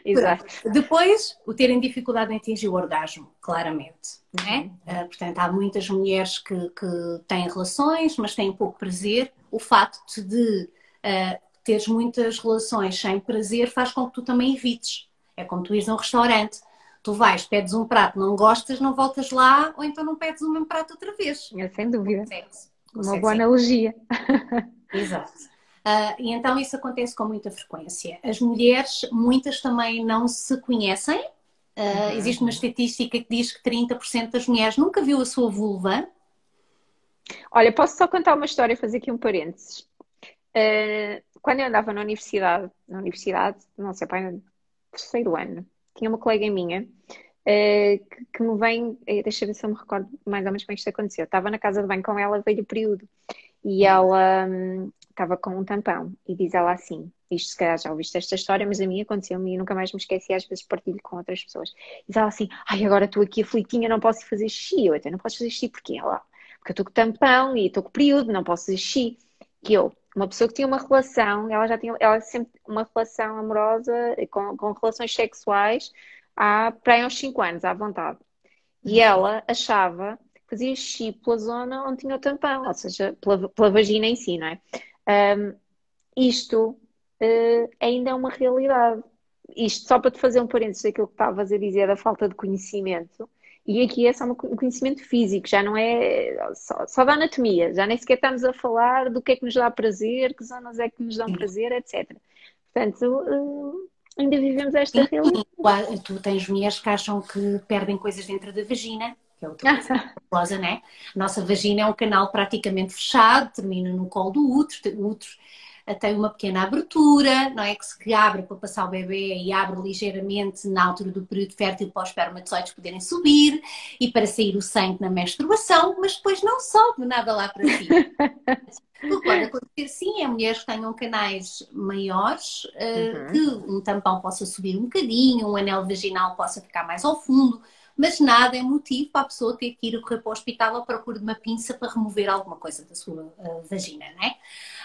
Exato. Depois, o terem dificuldade em atingir o orgasmo, claramente. Não é? Uh, portanto, há muitas mulheres que, que, têm relações, mas têm pouco prazer. O facto de uh, teres muitas relações sem prazer faz com que tu também evites. É como tu ires a um restaurante tu vais, pedes um prato, não gostas, não voltas lá, ou então não pedes o mesmo prato outra vez. É, sem dúvida. Uma boa analogia. Exato. Uh, e então isso acontece com muita frequência. As mulheres, muitas também não se conhecem. Uh, uhum. Existe uma estatística que diz que 30% das mulheres nunca viu a sua vulva. Olha, posso só contar uma história, fazer aqui um parênteses. Uh, quando eu andava na universidade, na universidade, não sei, pai, terceiro ano, tinha uma colega minha uh, que, que, me vem, uh, deixa ver se eu me recordo mais ou menos como isto aconteceu. Estava na casa de banho com ela, veio o período, e ela um, estava com um tampão, e diz ela assim: isto se calhar já ouviste esta história, mas a mim aconteceu-me e nunca mais me esqueci, às vezes partilho com outras pessoas. Diz ela assim: ai, agora estou aqui aflitinha, não posso fazer xixi. Eu até não posso fazer xixi, porque ela, porque eu estou com tampão e estou com período, não posso fazer xixi. Que eu, uma pessoa que tinha uma relação, ela já tinha, ela sempre uma relação amorosa com, com relações sexuais há para aí uns 5 anos, à vontade. E uhum. ela achava que fazia xixi pela zona onde tinha o tampão, ou seja, pela, pela vagina em si, não é? Um, isto uh, ainda é uma realidade. Isto só para te fazer um parênteses daquilo que estavas a dizer da falta de conhecimento e aqui é só um conhecimento físico, já não é só, só, da anatomia, já nem sequer estamos a falar do que é que nos dá prazer, que zonas é que nos dão prazer, etc. Portanto, eh, ainda vivemos esta realidade. Tu tens mulheres que acham que perdem coisas dentro da vagina, que é outra coisa né? A nossa vagina é um canal praticamente fechado, termina no colo do útero, útero tem uma pequena abertura, não é? Que se abre para passar o bebê e abre ligeiramente na altura do período fértil para os espermatozoides poderem subir e para sair o sangue na menstruação, mas depois não sobe nada lá para cima. O que pode acontecer sim é mulheres que tenham canais maiores, uh, uhum. que um tampão possa subir um bocadinho, um anel vaginal possa ficar mais ao fundo, mas nada é motivo para a pessoa ter que ir correr para o hospital à procura de uma pinça para remover alguma coisa da sua uh, vagina, né?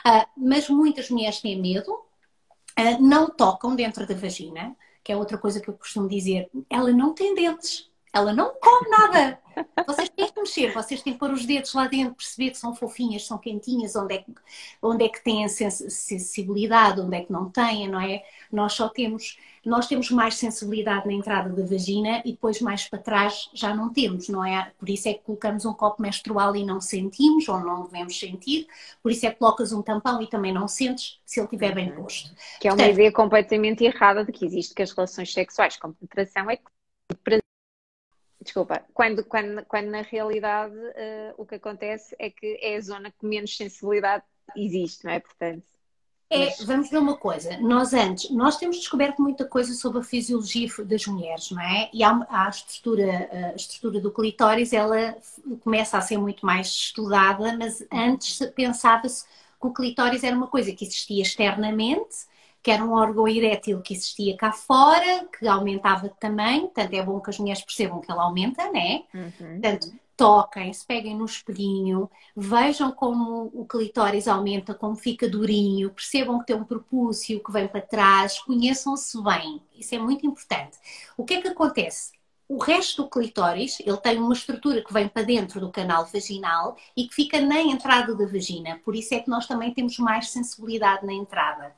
Uh, mas muitas mulheres têm medo, uh, não tocam dentro da vagina, que é outra coisa que eu costumo dizer, ela não tem dentes. Ela não come nada. Vocês têm que mexer, vocês têm que pôr os dedos lá dentro, perceber que são fofinhas, são quentinhas, onde é que, onde é que têm sensibilidade, onde é que não têm, não é? Nós só temos, nós temos mais sensibilidade na entrada da vagina e depois mais para trás já não temos, não é? Por isso é que colocamos um copo menstrual e não sentimos, ou não devemos sentir, por isso é que colocas um tampão e também não sentes se ele estiver bem uhum. posto. Que é uma Portanto, ideia completamente errada de que existe que as relações sexuais com penetração é Desculpa, quando, quando, quando na realidade uh, o que acontece é que é a zona que menos sensibilidade existe, não é? Portanto. É, vamos ver uma coisa, nós antes, nós temos descoberto muita coisa sobre a fisiologia das mulheres, não é? E há, há a, estrutura, a estrutura do clitóris, ela começa a ser muito mais estudada, mas antes pensava-se que o clitóris era uma coisa que existia externamente que era um órgão erétil que existia cá fora, que aumentava de tamanho, portanto é bom que as mulheres percebam que ela aumenta, né? Uhum. Portanto, toquem, se peguem no espelhinho, vejam como o clitóris aumenta, como fica durinho, percebam que tem um propúcio que vem para trás, conheçam-se bem, isso é muito importante. O que é que acontece? O resto do clitóris, ele tem uma estrutura que vem para dentro do canal vaginal e que fica na entrada da vagina, por isso é que nós também temos mais sensibilidade na entrada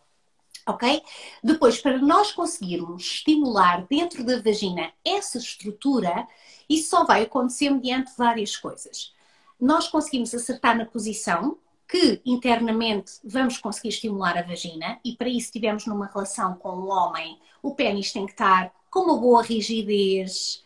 ok? Depois, para nós conseguirmos estimular dentro da vagina essa estrutura, isso só vai acontecer mediante várias coisas. Nós conseguimos acertar na posição, que internamente vamos conseguir estimular a vagina, e para isso, estivermos numa relação com o homem, o pênis tem que estar com uma boa rigidez.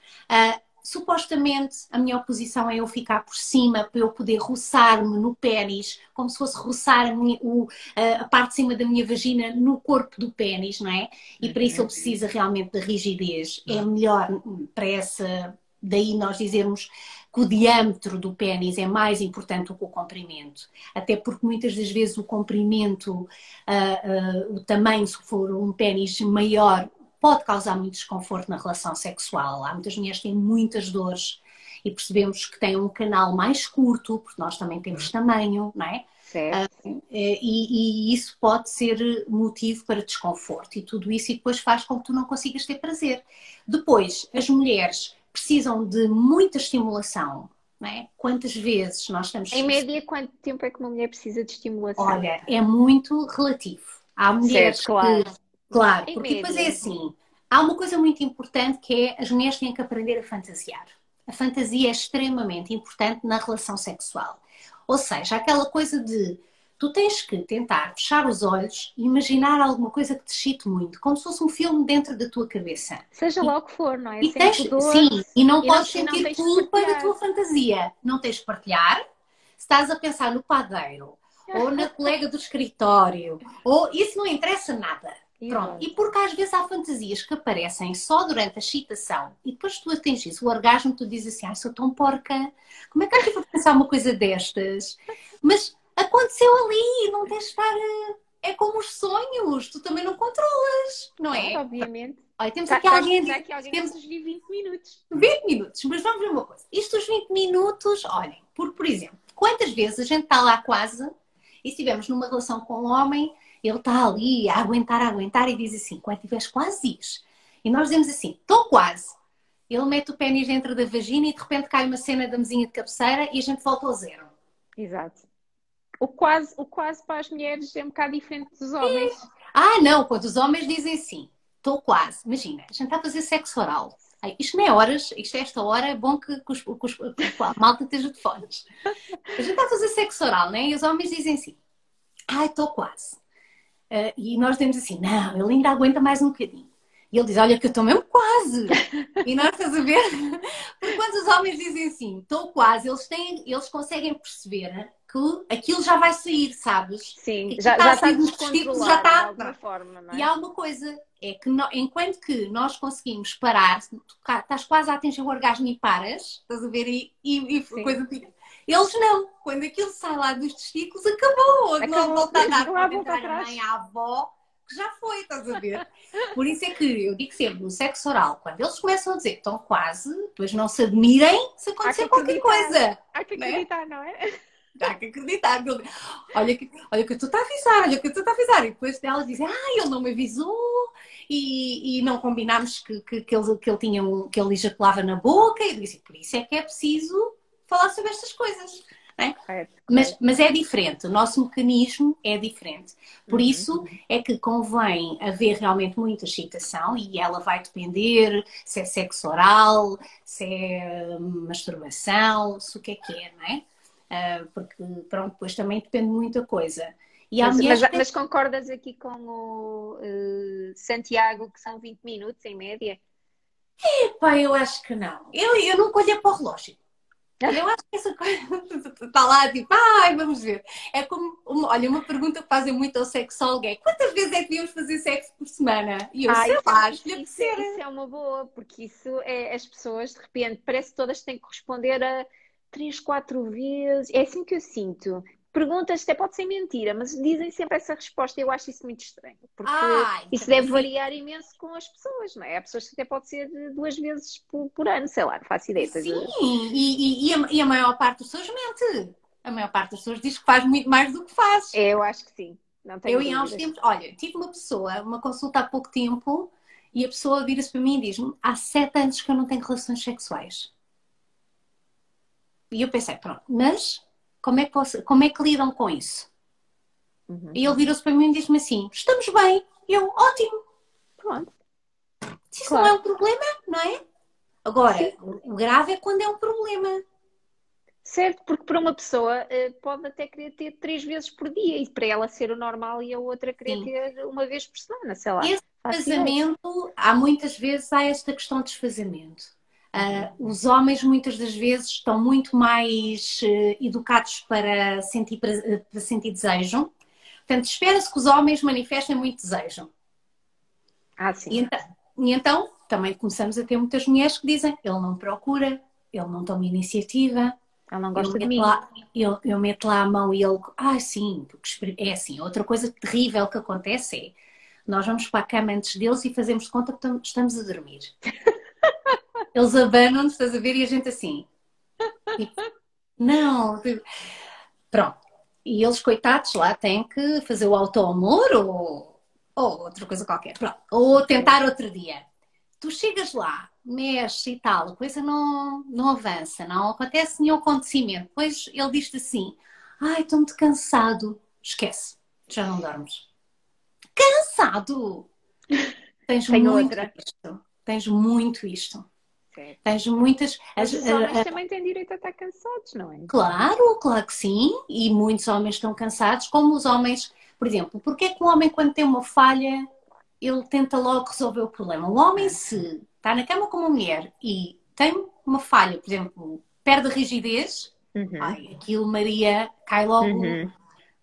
Supostamente a minha oposição é eu ficar por cima para eu poder roçar-me no pênis, como se fosse roçar a, minha, o, a, parte de cima da minha vagina no corpo do pênis, não é? E para isso ele precisa realmente de rigidez. É melhor para essa. Daí nós dizermos que o diâmetro do pênis é mais importante do que o comprimento. Até porque muitas das vezes o comprimento, uh, uh, o tamanho, se for um pênis maior, pode causar muito desconforto na relação sexual. Há muitas mulheres que têm muitas dores e percebemos que têm um canal mais curto, porque nós também temos tamanho, não é? Certo. Uh, e, e, isso pode ser motivo para desconforto e tudo isso e depois faz com que tu não consigas ter prazer. Depois, as mulheres precisam de muita estimulação. Não é? Quantas vezes nós estamos. Em média, quanto tempo é que uma mulher precisa de estimulação? Olha, é muito relativo. Há mulheres certo, claro. que Claro, em porque depois é assim. Há uma coisa muito importante que é as mulheres têm que aprender a fantasiar. A fantasia é extremamente importante na relação sexual. Ou seja, aquela coisa de tu tens que tentar fechar os olhos e imaginar alguma coisa que te excite muito, como se fosse um filme dentro da tua cabeça. Seja lá o que for, não é? E tens, sim, e não e podes não, sentir culpa da tua fantasia. Não tens de partilhar. Se estás a pensar no padeiro, ou na colega do escritório, ou isso não interessa nada. Pronto. E porque às vezes há fantasias que aparecem só durante a excitação e depois tu atinges o orgasmo, tu dizes assim, ai, sou tão porca, como é que eu vou pensar uma coisa destas? Mas aconteceu ali, não tens de estar. Eh, é como os sonhos, tu também não controlas, não é? obviamente. Olha, temos tá, aqui tá, alguém. Tá aqui alguém temos 20 minutos. 20 minutos, mas vamos ver uma coisa. Isto dos 20 minutos, olhem, por, por exemplo, quantas vezes a gente está lá quase e estivemos numa relação com um homem ele está ali a aguentar, a aguentar e diz assim: quando tiveres quase isso. E nós dizemos assim: estou quase. Ele mete o pênis dentro da vagina e de repente cai uma cena da mesinha de cabeceira e a gente volta ao zero. Exato. O quase, o quase para as mulheres é um bocado diferente dos homens. É. Ah, não, quando os homens dizem assim, estou quase. Imagina, a gente está a fazer sexo oral. Isto não é horas, isto é esta hora, é bom que, que, os, que, os, que a malta esteja de fones. A gente está a fazer sexo oral, né? E os homens dizem assim, ai, estou quase. Uh, e nós dizemos assim: não, ele ainda aguenta mais um bocadinho. E ele diz: Olha, que eu estou mesmo quase. e nós estás a ver? Porque quando os homens dizem assim, estou quase, eles, têm, eles conseguem perceber que aquilo já vai sair, sabes? Sim, já, já está descontrolado já está, de alguma forma, é? E há uma coisa, é que no, enquanto que nós conseguimos parar, estás quase a atingir o orgasmo e paras, estás a ver, e, e, e coisa eles não, quando aquilo sai lá dos testículos, acabou, acabou não volta a dar para entrar a mãe, a avó, que já foi, estás a ver? Por isso é que eu digo sempre, no sexo oral, quando eles começam a dizer que estão quase, depois não se admirem se acontecer qualquer coisa. Há que acreditar, não é? Não é? Há que acreditar. Olha que, olha que tu está a avisar, olha que tu está a avisar. E depois delas dizem, ah, ele não me avisou e, e não combinámos que, que, que, ele, que ele tinha um, que ele ejaculava na boca. E eu disse, por isso é que é preciso falar sobre estas coisas. É? Mas, mas, é diferente, o nosso mecanismo é diferente. Por uhum. isso é que convém haver realmente muita excitação e ela vai depender se é sexo oral, se é masturbação, se o que é que é, não é? Uh, porque, pronto, depois também depende de muita coisa. E mas, mas, mas, concordas aqui com o uh, Santiago, que são 20 minutos em média? Epá, eu acho que não. Eu, eu nunca olhei para o relógio. Eu acho que essa coisa está lá, tipo, ai, vamos ver. É como, uma, olha, uma pergunta que fazem muito ao sexólogo é quantas vezes é que devíamos fazer sexo por semana? E eu, ai, sei lá, isso, isso, isso é uma boa, porque isso é as pessoas, de repente, parece que todas têm que responder a três, quatro vezes. É assim que eu sinto perguntas, até pode ser mentira, mas dizem sempre essa resposta eu acho isso muito estranho, porque ah, isso deve variar imenso com as pessoas, não é? Há pessoas que até pode ser duas vezes por, por ano, sei lá, não faço ideia. Sim, e, e, e, a, e, a, maior parte das pessoas mente. A maior parte das pessoas diz que faz muito mais do que faz. É, eu acho que sim. Eu, em há uns tempos, olha, tive uma pessoa, uma consulta há pouco tempo, e a pessoa vira-se para mim e diz-me: há sete anos que eu não tenho relações sexuais. E eu pensei, pronto, mas como é que, como é que lidam com isso? Uhum. E ele virou-se para mim e disse-me assim: estamos bem. E eu, ótimo. Pronto. Se isso claro. não é um problema, não é? Agora, Sim. o grave é quando é um problema. Certo, porque para uma pessoa eh, pode até querer ter três vezes por dia e para ela ser o normal e a outra querer Sim. ter uma vez por semana, sei lá. Esse desfazamento, há muitas vezes há esta questão de desfazamento. Uh, os homens muitas das vezes estão muito mais uh, educados para sentir, para, sentir desejo. Portanto, espera-se que os homens manifestem muito desejo. Ah, sim. E então, e então, também começamos a ter muitas mulheres que dizem: ele não procura, ele não toma iniciativa. Ele não gosta de mim. Lá, eu, eu meto lá a mão e ele, ah, sim, é assim. Outra coisa terrível que acontece é nós vamos para a cama antes deles e fazemos conta que estamos a dormir. Eles abanam-nos, estás a ver? E a gente assim. Tipo, não. Tipo, pronto. E eles, coitados, lá têm que fazer o auto-amor ou, ou outra coisa qualquer. Pronto. Ou tentar outro dia. Tu chegas lá, mexes e tal, a coisa não, não avança, não acontece nenhum acontecimento. Depois ele diz-te assim: Ai, estou muito cansado. Esquece, já não dormes. Cansado! Tens Tenho muito outra. isto. Tens muito isto. Certo. Muitas. Os homens a, também têm direito a estar cansados, não é? Claro, claro que sim. E muitos homens estão cansados, como os homens. Por exemplo, porque é que o homem, quando tem uma falha, ele tenta logo resolver o problema? O homem, se está na cama com uma mulher e tem uma falha, por exemplo, perde rigidez, uhum. ai, aquilo, Maria, cai logo. Uhum.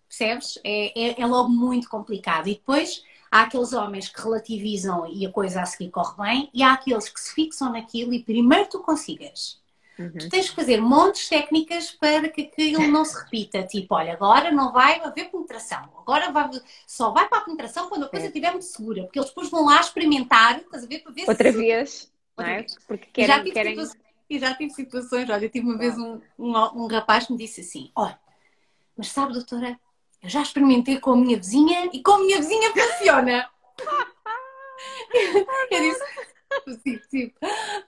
Percebes? É, é, é logo muito complicado. E depois Há aqueles homens que relativizam e a coisa a seguir corre bem, e há aqueles que se fixam naquilo e primeiro tu consigas. Uhum. Tu tens que fazer montes de técnicas para que aquilo não se repita. Tipo, olha, agora não vai haver penetração. Agora vai, só vai para a penetração quando a coisa estiver é. muito segura. Porque eles depois vão lá experimentar, estás a ver, para ver Outra se... vez. Outra é? vez. Porque querem... Já tive querem... situações, e já tive situações, olha, tive uma vez um, um, um rapaz que me disse assim, olha, mas sabe, doutora, eu já experimentei com a minha vizinha e com a minha vizinha funciona. eu disse, sim.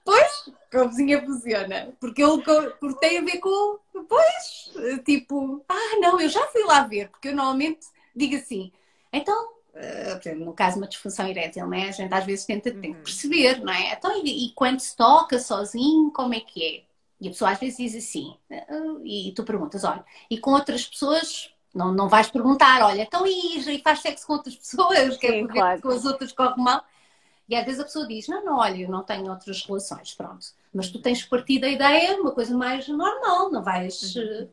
Pois, com a vizinha funciona. Porque, eu, porque tem a ver com. Pois, tipo, ah, não, eu já fui lá ver. Porque eu normalmente digo assim, então, uh, no caso de uma disfunção erétil, né? a gente às vezes tenta tem que uhum. perceber, não é? Então, e, e, quando se toca sozinho, como é que é? E a pessoa às vezes diz assim, uh, e tu perguntas, olha, e com outras pessoas não, não vais perguntar, olha, então e, e faz sexo com outras pessoas, que é claro. com as outras corre mal. E às vezes a pessoa diz, não, não, olha, eu não tenho outras relações, pronto. Mas tu tens partido a ideia de uma coisa mais normal, não vais... Uhum.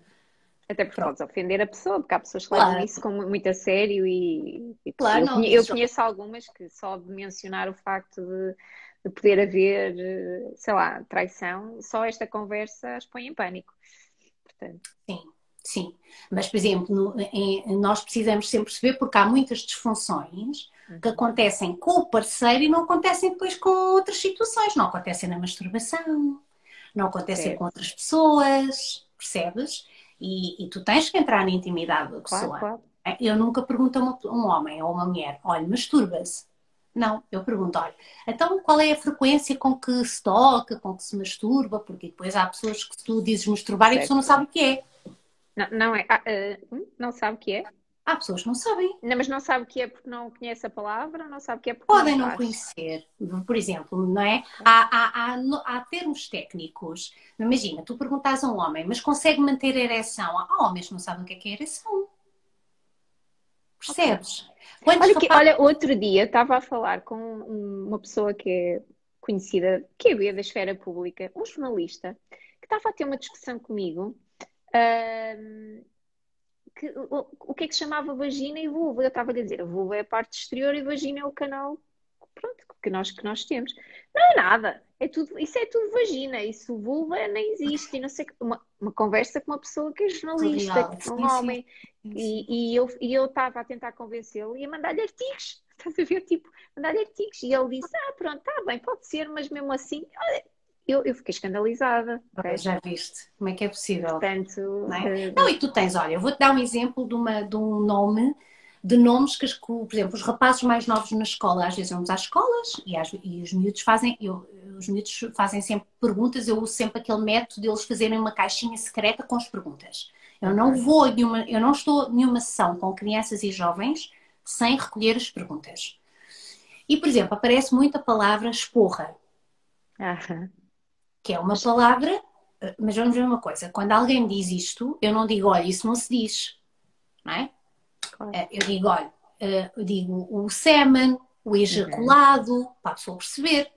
Até porque podes ofender a pessoa, porque há pessoas que levam isso com muito a sério e, e claro, eu, não, eu conheço algumas que só de mencionar o facto de, de, poder haver, sei lá, traição, só esta conversa as põe em pânico. Portanto. Sim, sim. Mas, por exemplo, no, em, nós precisamos sempre perceber porque há muitas disfunções que uhum. acontecem com o parceiro e não acontecem depois com outras situações. Não acontecem na masturbação, não acontecem com outras pessoas, percebes? E, e, tu tens que entrar na intimidade da pessoa. Claro, claro. É, eu nunca pergunto a um homem ou uma mulher, olha, masturba-se. Não, eu pergunto, olha, então qual é a frequência com que se toca, com que se masturba? Porque depois há pessoas que tu dizes masturbar e a pessoa não sabe o que é. Não, não é. Ah, uh, não sabe o que é? Há pessoas que não sabem. Não, mas não sabe o que é porque não conhece a palavra, não sabe o que é porque Podem não, não conhecer. Por exemplo, não é? Há, há, há, há, termos técnicos. Imagina, tu perguntas a um homem, mas consegue manter a ereção? Há homens que não sabem o que é, que é ereção. Percebes? Okay. Olha, que, olha, outro dia estava a falar com uma pessoa que é conhecida, que é da esfera pública, um jornalista, que estava a ter uma discussão comigo. Que, o, o que é que se chamava vagina e vulva. Eu estava a dizer, a vulva é a parte exterior e a vagina é o canal pronto, que nós, que nós temos. Não é nada. É tudo, isso é tudo vagina. Isso vulva nem existe. E não sei, uma, uma conversa com uma pessoa que é jornalista, que é um homem. Sim, sim. E, e eu e eu estava a tentar convencê-lo e a mandar-lhe artigos. Estás a ver? Tipo, mandar-lhe artigos. E ele disse: Ah, pronto, está bem, pode ser, mas mesmo assim, olha, eu, eu fiquei escandalizada. Okay? Já viste? Como é que é possível? Portanto, não, é? uh... não, e tu tens, olha, eu vou-te dar um exemplo de, uma, de um nome, de nomes que, por exemplo, os rapazes mais novos na escola, às vezes vamos às escolas e, às, e os miúdos fazem, eu, os miúdos fazem sempre perguntas, eu uso sempre aquele método de eles fazerem uma caixinha secreta com as perguntas. Eu não vou nenhuma, eu não estou em nenhuma sessão com crianças e jovens sem recolher as perguntas. E, por exemplo, aparece muito a palavra esporra. Uhum que é uma palavra, eh, mas vamos ver uma coisa, quando alguém me diz isto, eu não digo, olha, isso não se diz, não é? Claro. Eh, eu digo, olha, eh, eu digo o sêmen, o ejaculado, uhum. para a pessoa perceber.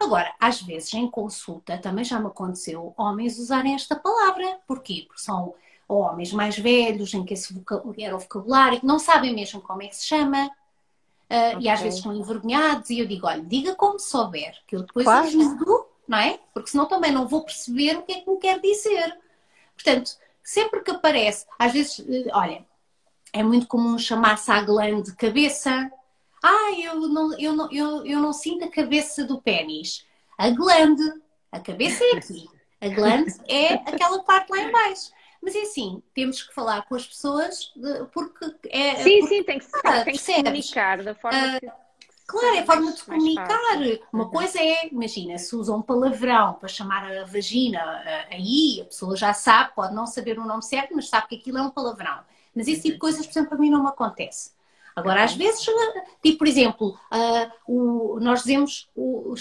Agora, às vezes em consulta também já me aconteceu homens usarem esta palavra. Porquê? Porque são homens mais velhos, em que esse era o vocabulário, que não sabem mesmo como é que se chama. Okay. E às vezes estão envergonhados. E eu digo: olha, diga como souber, que eu depois claro. ajudo não é? Porque senão também não vou perceber o que é que me quer dizer. Portanto, sempre que aparece, às vezes, eh, olha, é muito comum chamar-se à glande cabeça. Ah, eu não, eu, não, eu, eu não sinto a cabeça do pênis. A glande, a cabeça é aqui. A glande é aquela parte lá em baixo. Mas é assim, temos que falar com as pessoas porque é. Sim, porque, sim, tem que, ah, tem que se comunicar da forma uh, que Claro, é a forma de comunicar. Uma uhum. coisa é, imagina, se usa um palavrão para chamar a vagina, aí a pessoa já sabe, pode não saber o nome certo, mas sabe que aquilo é um palavrão. Mas esse tipo de uhum. coisas, por exemplo, para mim não me acontece. Agora, às vezes, tipo, por exemplo, o, nós dizemos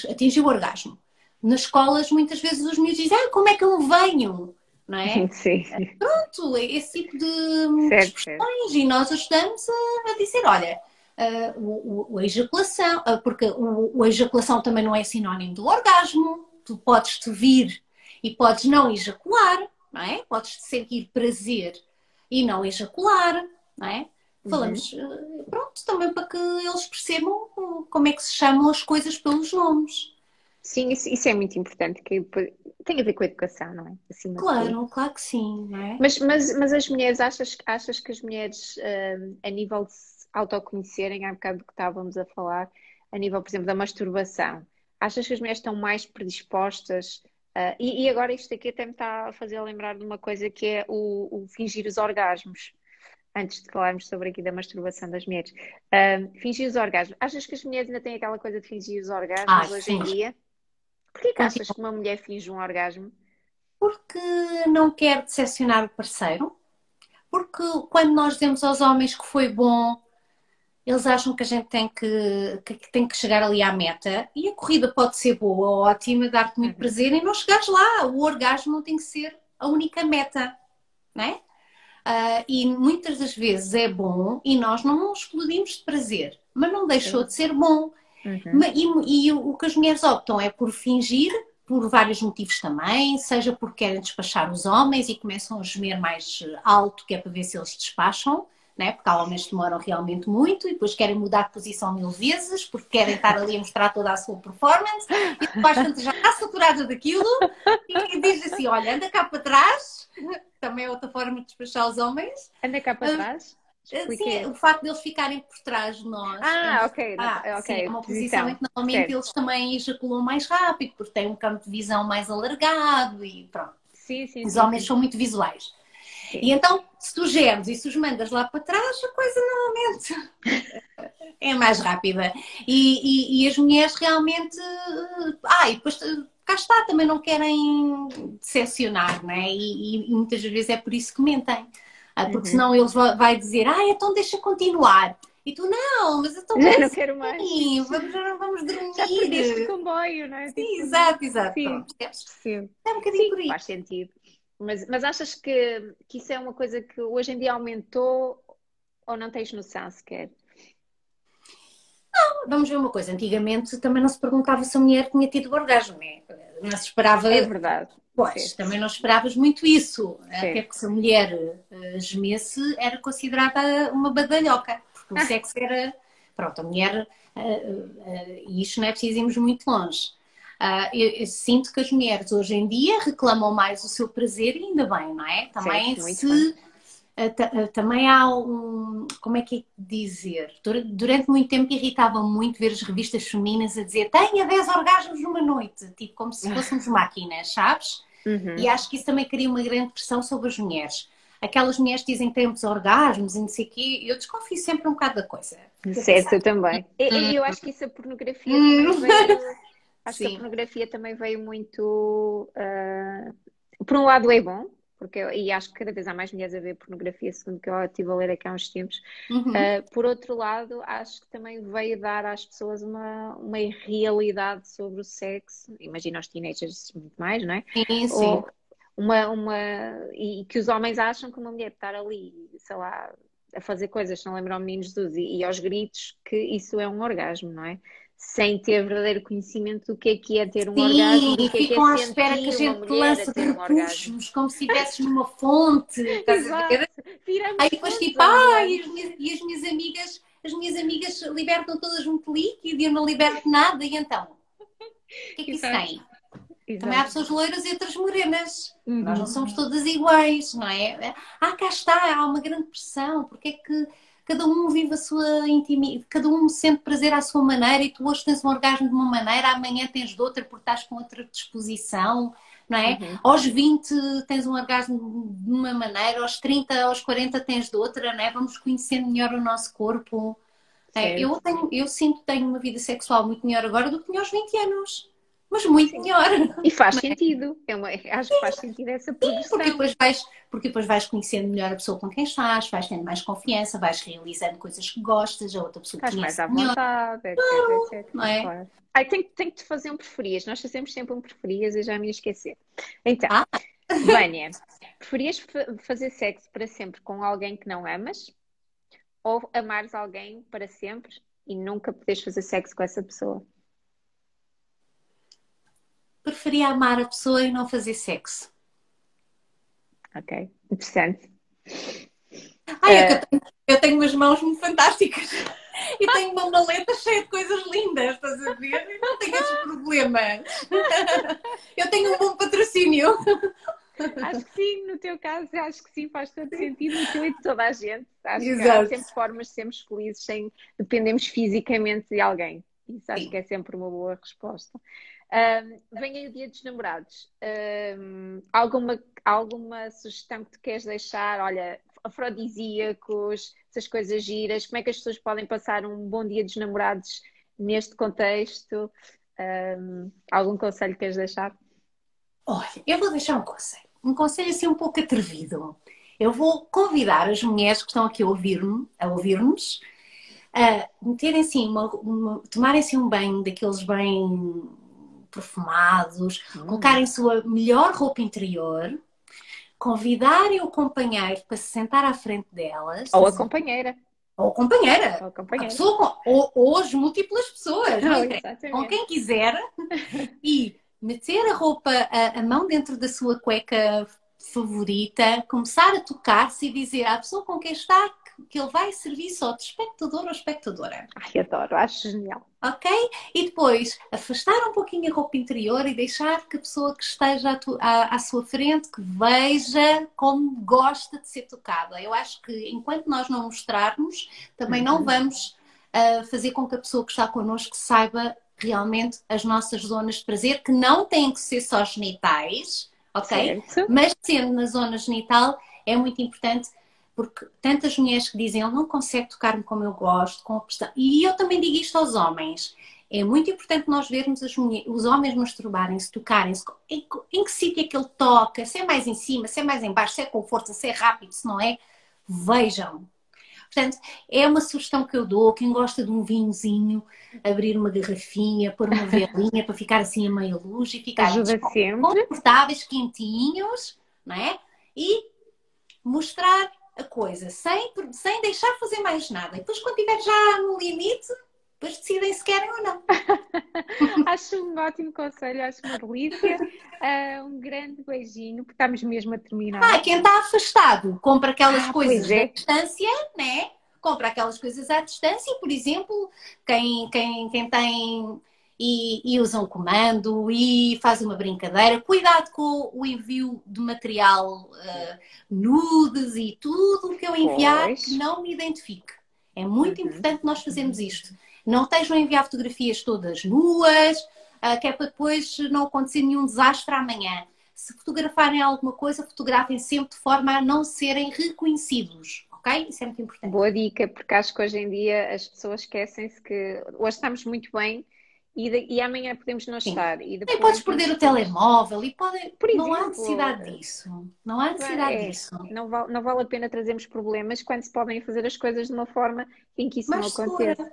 atingir o orgasmo. Nas escolas, muitas vezes os miúdos dizem, ah, como é que eu venho? Não é? Sim. Pronto, é esse tipo de certo, expressões. E nós ajudamos a, a dizer, olha, uh, o, o, a ejaculação, uh, porque o, a ejaculação também não é sinónimo do orgasmo. Tu podes te vir e podes não ejacular, não é? Podes sentir prazer e não ejacular, não é? Falamos, uhum. pronto, também para que eles percebam como é que se chamam as coisas pelos nomes. Sim, isso, isso é muito importante, que tem a ver com a educação, não é? Acima claro, claro que sim, não é? Mas, mas, mas as mulheres, achas, achas que as mulheres, a nível de autoconhecerem, há bocado do que estávamos a falar, a nível, por exemplo, da masturbação. Achas que as mulheres estão mais predispostas? Uh, e, e, agora isto aqui até me está a fazer lembrar de uma coisa que é o, o fingir os orgasmos. Antes de falarmos sobre aqui da masturbação das mulheres. Uh, fingir os orgasmos. Achas que as mulheres ainda têm aquela coisa de fingir os orgasmos ah, hoje sim. em dia? Porquê que achas que uma mulher finge um orgasmo? Porque não quer decepcionar o parceiro. Porque quando nós dizemos aos homens que foi bom, eles acham que a gente tem que, que, tem que chegar ali à meta e a corrida pode ser boa, ótima, dar-te muito uhum. prazer e não chegares lá. O orgasmo não tem que ser a única meta, não é? Uh, e muitas das vezes é bom e nós não explodimos de prazer, mas não deixou de ser bom. Uhum. E, e, o que as mulheres optam é por fingir, por vários motivos também, seja porque querem despachar os homens e começam a gemer mais alto, que é para ver se eles despacham, né? porque há homens que demoram realmente muito e depois querem mudar de posição mil vezes, porque querem estar ali a mostrar toda a sua performance e depois já está saturada daquilo e, e diz assim: olha, anda cá para trás, também é outra forma de despachar os homens. Anda cá para ah, trás? Sim, o facto de eles ficarem por trás de nós. Ah, ok. Ah, okay. Sim, é uma posição em que normalmente certo. eles também ejaculam mais rápido, porque têm um campo de visão mais alargado e pronto. Sim, sim, os sim, homens são muito visuais. E então, se tu gemes e se os mandas lá para trás, a coisa normalmente é mais rápida. E, e, e as mulheres realmente. Ah, e depois cá está, também não querem decepcionar, né? E, e muitas vezes é por isso que mentem. Ah, porque uhum. senão eles vai dizer, ah, então deixa continuar. E tu, não, mas eu estou bem. Não quero mais. Sim, vamos, vamos dormir. Já perdeste o comboio, não é? Sim, tipo, exato, exato. Sim, Pronto, sim. É um bocadinho Sim, por aí. Faz sentido. Mas, mas achas que, que isso é uma coisa que hoje em dia aumentou ou não tens noção sequer? Não, vamos ver uma coisa. Antigamente também não se perguntava se a mulher tinha tido orgasmo, né? não se esperava. É verdade. Pois, também não esperavas muito isso. Até porque se a mulher uh, gemesse, era considerada uma badalhoca. Porque o sexo era. Pronto, a mulher. Uh, uh, e isto não é preciso irmos muito longe. Uh, eu, eu, sinto que as mulheres hoje em dia reclamam mais o seu prazer e ainda bem, não é? Também certo, se também há um como é que é dizer? Durante muito tempo irritava muito ver as revistas femininas a dizer tenha 10 orgasmos numa noite, tipo como se fôssemos máquinas, sabes? Uhum. E acho que isso também cria uma grande pressão sobre as mulheres. Aquelas mulheres que dizem que têm muitos orgasmos e não sei o quê, eu desconfio sempre um bocado da coisa. Certo, eu também. E, eu, eu acho que isso a pornografia também veio Acho Sim. que a pornografia também veio muito. Uh, por um lado é bom, porque eu, e acho que cada vez há mais mulheres a ver pornografia, segundo que eu estive a ler aqui há uns tempos. Uhum. Uh, por outro lado, acho que também veio dar às pessoas uma, uma realidade sobre o sexo. Imagina os teenagers muito mais, não é? Sim, sim. Ou uma, uma, e que os homens acham que uma mulher estar ali, sei lá, a fazer coisas não lembram meninos dos e, e aos gritos, que isso é um orgasmo, não é? Sem ter verdadeiro conhecito do que é que é ter um Sim, orgasmo. Sim, e ficam é à espera que a gente te lance de recursos, como se estivesses numa fonte. Aí depois tipo, ah, e as, minhas, e as minhas amigas, as minhas amigas libertam todas muito líquido e eu não liberto nada, e então? O que é que isso tem? Exato. Também há pessoas loiras e outras morenas. Uhum. Nós não somos todas iguais, não é? Ah, cá está, há uma grande pressão. Porque é que cada um vive a sua intimidade, cada um sente prazer à sua maneira e tu hoje tens um orgasmo de uma maneira, amanhã tens de outra porque estás com outra disposição, não é? Uhum. Aos 20 tens um orgasmo de uma maneira, aos 30, aos 40 tens de outra, não é? Vamos conhecendo melhor o nosso corpo. É, eu, tenho, eu sinto que tenho uma vida sexual muito melhor agora do que tinha aos 20 anos mas muito melhor. E faz sentido. É uma, acho que faz sentido essa progressão. Porque depois, vais, porque depois vais conhecendo melhor a pessoa com quem estás, vais tendo mais confiança, vais realizando coisas que gostas, a outra pessoa Estás mais à vontade, etc, etc. Não é? Claro. Ai, tenho, tenho que te fazer um preferias. Nós fazemos sempre um preferias e já me ia esquecer. Então, ah. Vânia, preferias fazer sexo para sempre com alguém que não amas? Ou amares alguém para sempre e nunca poderes fazer sexo com essa pessoa? Preferia amar a pessoa e não fazer sexo. Ok, interessante. Ai, é... eu, tenho, eu tenho umas mãos muito fantásticas e tenho uma maleta cheia de coisas lindas, estás a ver? Eu não tenho esses problemas. Eu tenho um bom patrocínio. Acho que sim, no teu caso, acho que sim, faz todo sentido no teu e de toda a gente. Acho Exato. que há sempre formas de sermos felizes sem dependemos fisicamente de alguém. Isso acho sim. que é sempre uma boa resposta. Um, vem aí o dia dos namorados. Um, alguma, alguma sugestão que tu queres deixar? Olha, afrodisíacos, essas coisas giras, como é que as pessoas podem passar um bom dia dos namorados neste contexto? Um, algum conselho que queres deixar? Olha, eu vou deixar um conselho. Um conselho assim um pouco atrevido. Eu vou convidar as mulheres que estão aqui a ouvir-me, a ouvir-nos, a meterem assim, uma, uma, tomarem assim um banho daqueles bem perfumados, hum. colocarem sua melhor roupa interior, convidarem o companheiro para se sentar à frente delas. Ou a companheira. Ou a companheira. Ou, companheira. A ou, ou, as múltiplas pessoas. Não, com quem quiser. E meter a roupa, a, a mão dentro da sua cueca favorita, começar a tocar-se e dizer à pessoa com quem está que ele vai servir só de espectador ou espectadora. Ai, adoro, acho genial. Ok? E depois afastar um pouquinho a roupa interior e deixar que a pessoa que esteja à, à sua frente que veja como gosta de ser tocada. Eu acho que enquanto nós não mostrarmos, também uhum. não vamos uh, fazer com que a pessoa que está connosco saiba realmente as nossas zonas de prazer, que não têm que ser só genitais, ok? Certo. Mas sendo na zona genital, é muito importante porque tantas mulheres que dizem ele não consegue tocar-me como eu gosto, com a pressão. E eu também digo isto aos homens. É muito importante nós vermos mulheres, os homens masturbarem-se, tocarem-se, em, em, que sítio é que ele toca, se é mais em cima, se é mais em baixo, se é com força, se é rápido, se não é. Vejam. Portanto, é uma sugestão que eu dou. Quem gosta de um vinhozinho, abrir uma garrafinha, pôr uma velinha para ficar assim a meia luz e ficar confortáveis, quentinhos, não é? E mostrar a coisa sem, sem deixar fazer mais nada. E depois, quando estiver já no limite, depois decidem se querem ou não. acho um ótimo conselho, acho uma delícia. Uh, um grande beijinho, porque estamos mesmo a terminar. Ah, quem está afastado, compra aquelas ah, coisas é. à distância, né? Compra aquelas coisas à distância, por exemplo, quem, quem, quem tem e, e usa um comando e faz uma brincadeira. Cuidado com o envio de material uh, nudes e tudo o que eu enviar pois. que não me identifique. É muito uhum. importante nós fazermos isto. Não estejam a enviar fotografias todas nuas, uh, que é para depois não acontecer nenhum desastre amanhã. Se fotografarem alguma coisa, fotografem sempre de forma a não serem reconhecidos. Ok? Isso é muito importante. Boa dica, porque acho que hoje em dia as pessoas esquecem-se que hoje estamos muito bem e, de, e amanhã podemos não estar. E, depois e podes perder o telemóvel e pode... Por exemplo, não há necessidade disso. Não há necessidade é, disso. Não vale, não vale a pena trazermos problemas quando se podem fazer as coisas de uma forma em que isso Mas não aconteça.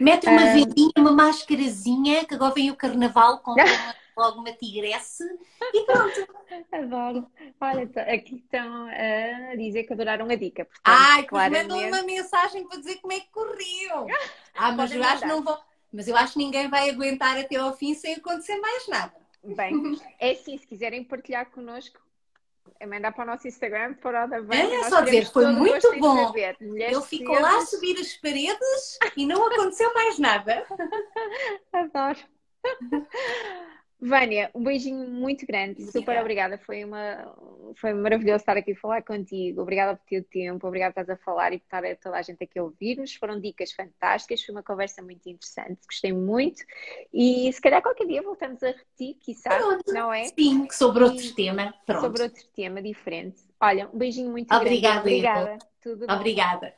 Mete uma um... vendinha, uma máscarazinha, que agora vem o carnaval com logo uma tigresse e pronto. Adoro. Olha, aqui estão a dizer que adoraram a dica. Portanto, Ai, claramente... mandou uma mensagem para dizer como é que correu. Ah, mas eu acho que não vou mas eu acho que ninguém vai aguentar até ao fim sem acontecer mais nada. Bem, é assim, se quiserem partilhar connosco, é mandar para o nosso Instagram, para o da Vânia. É, só dizer, foi muito bom. Ele ficou lá a subir as paredes e não aconteceu mais nada. Adoro. Vânia, um beijinho muito grande, super obrigada. Foi, uma, foi maravilhoso estar aqui a falar contigo. Obrigada por ter tempo, obrigada por estás a falar e por estar toda a gente aqui a ouvir-nos. Foram dicas fantásticas, foi uma conversa muito interessante, gostei muito. E se calhar qualquer dia voltamos a repetir, quiçá, Pronto. não é? Sim, sobre outro e, tema. Pronto. Sobre outro tema diferente. Olha, um beijinho muito obrigada, grande. Obrigada. Tudo bom. Obrigada.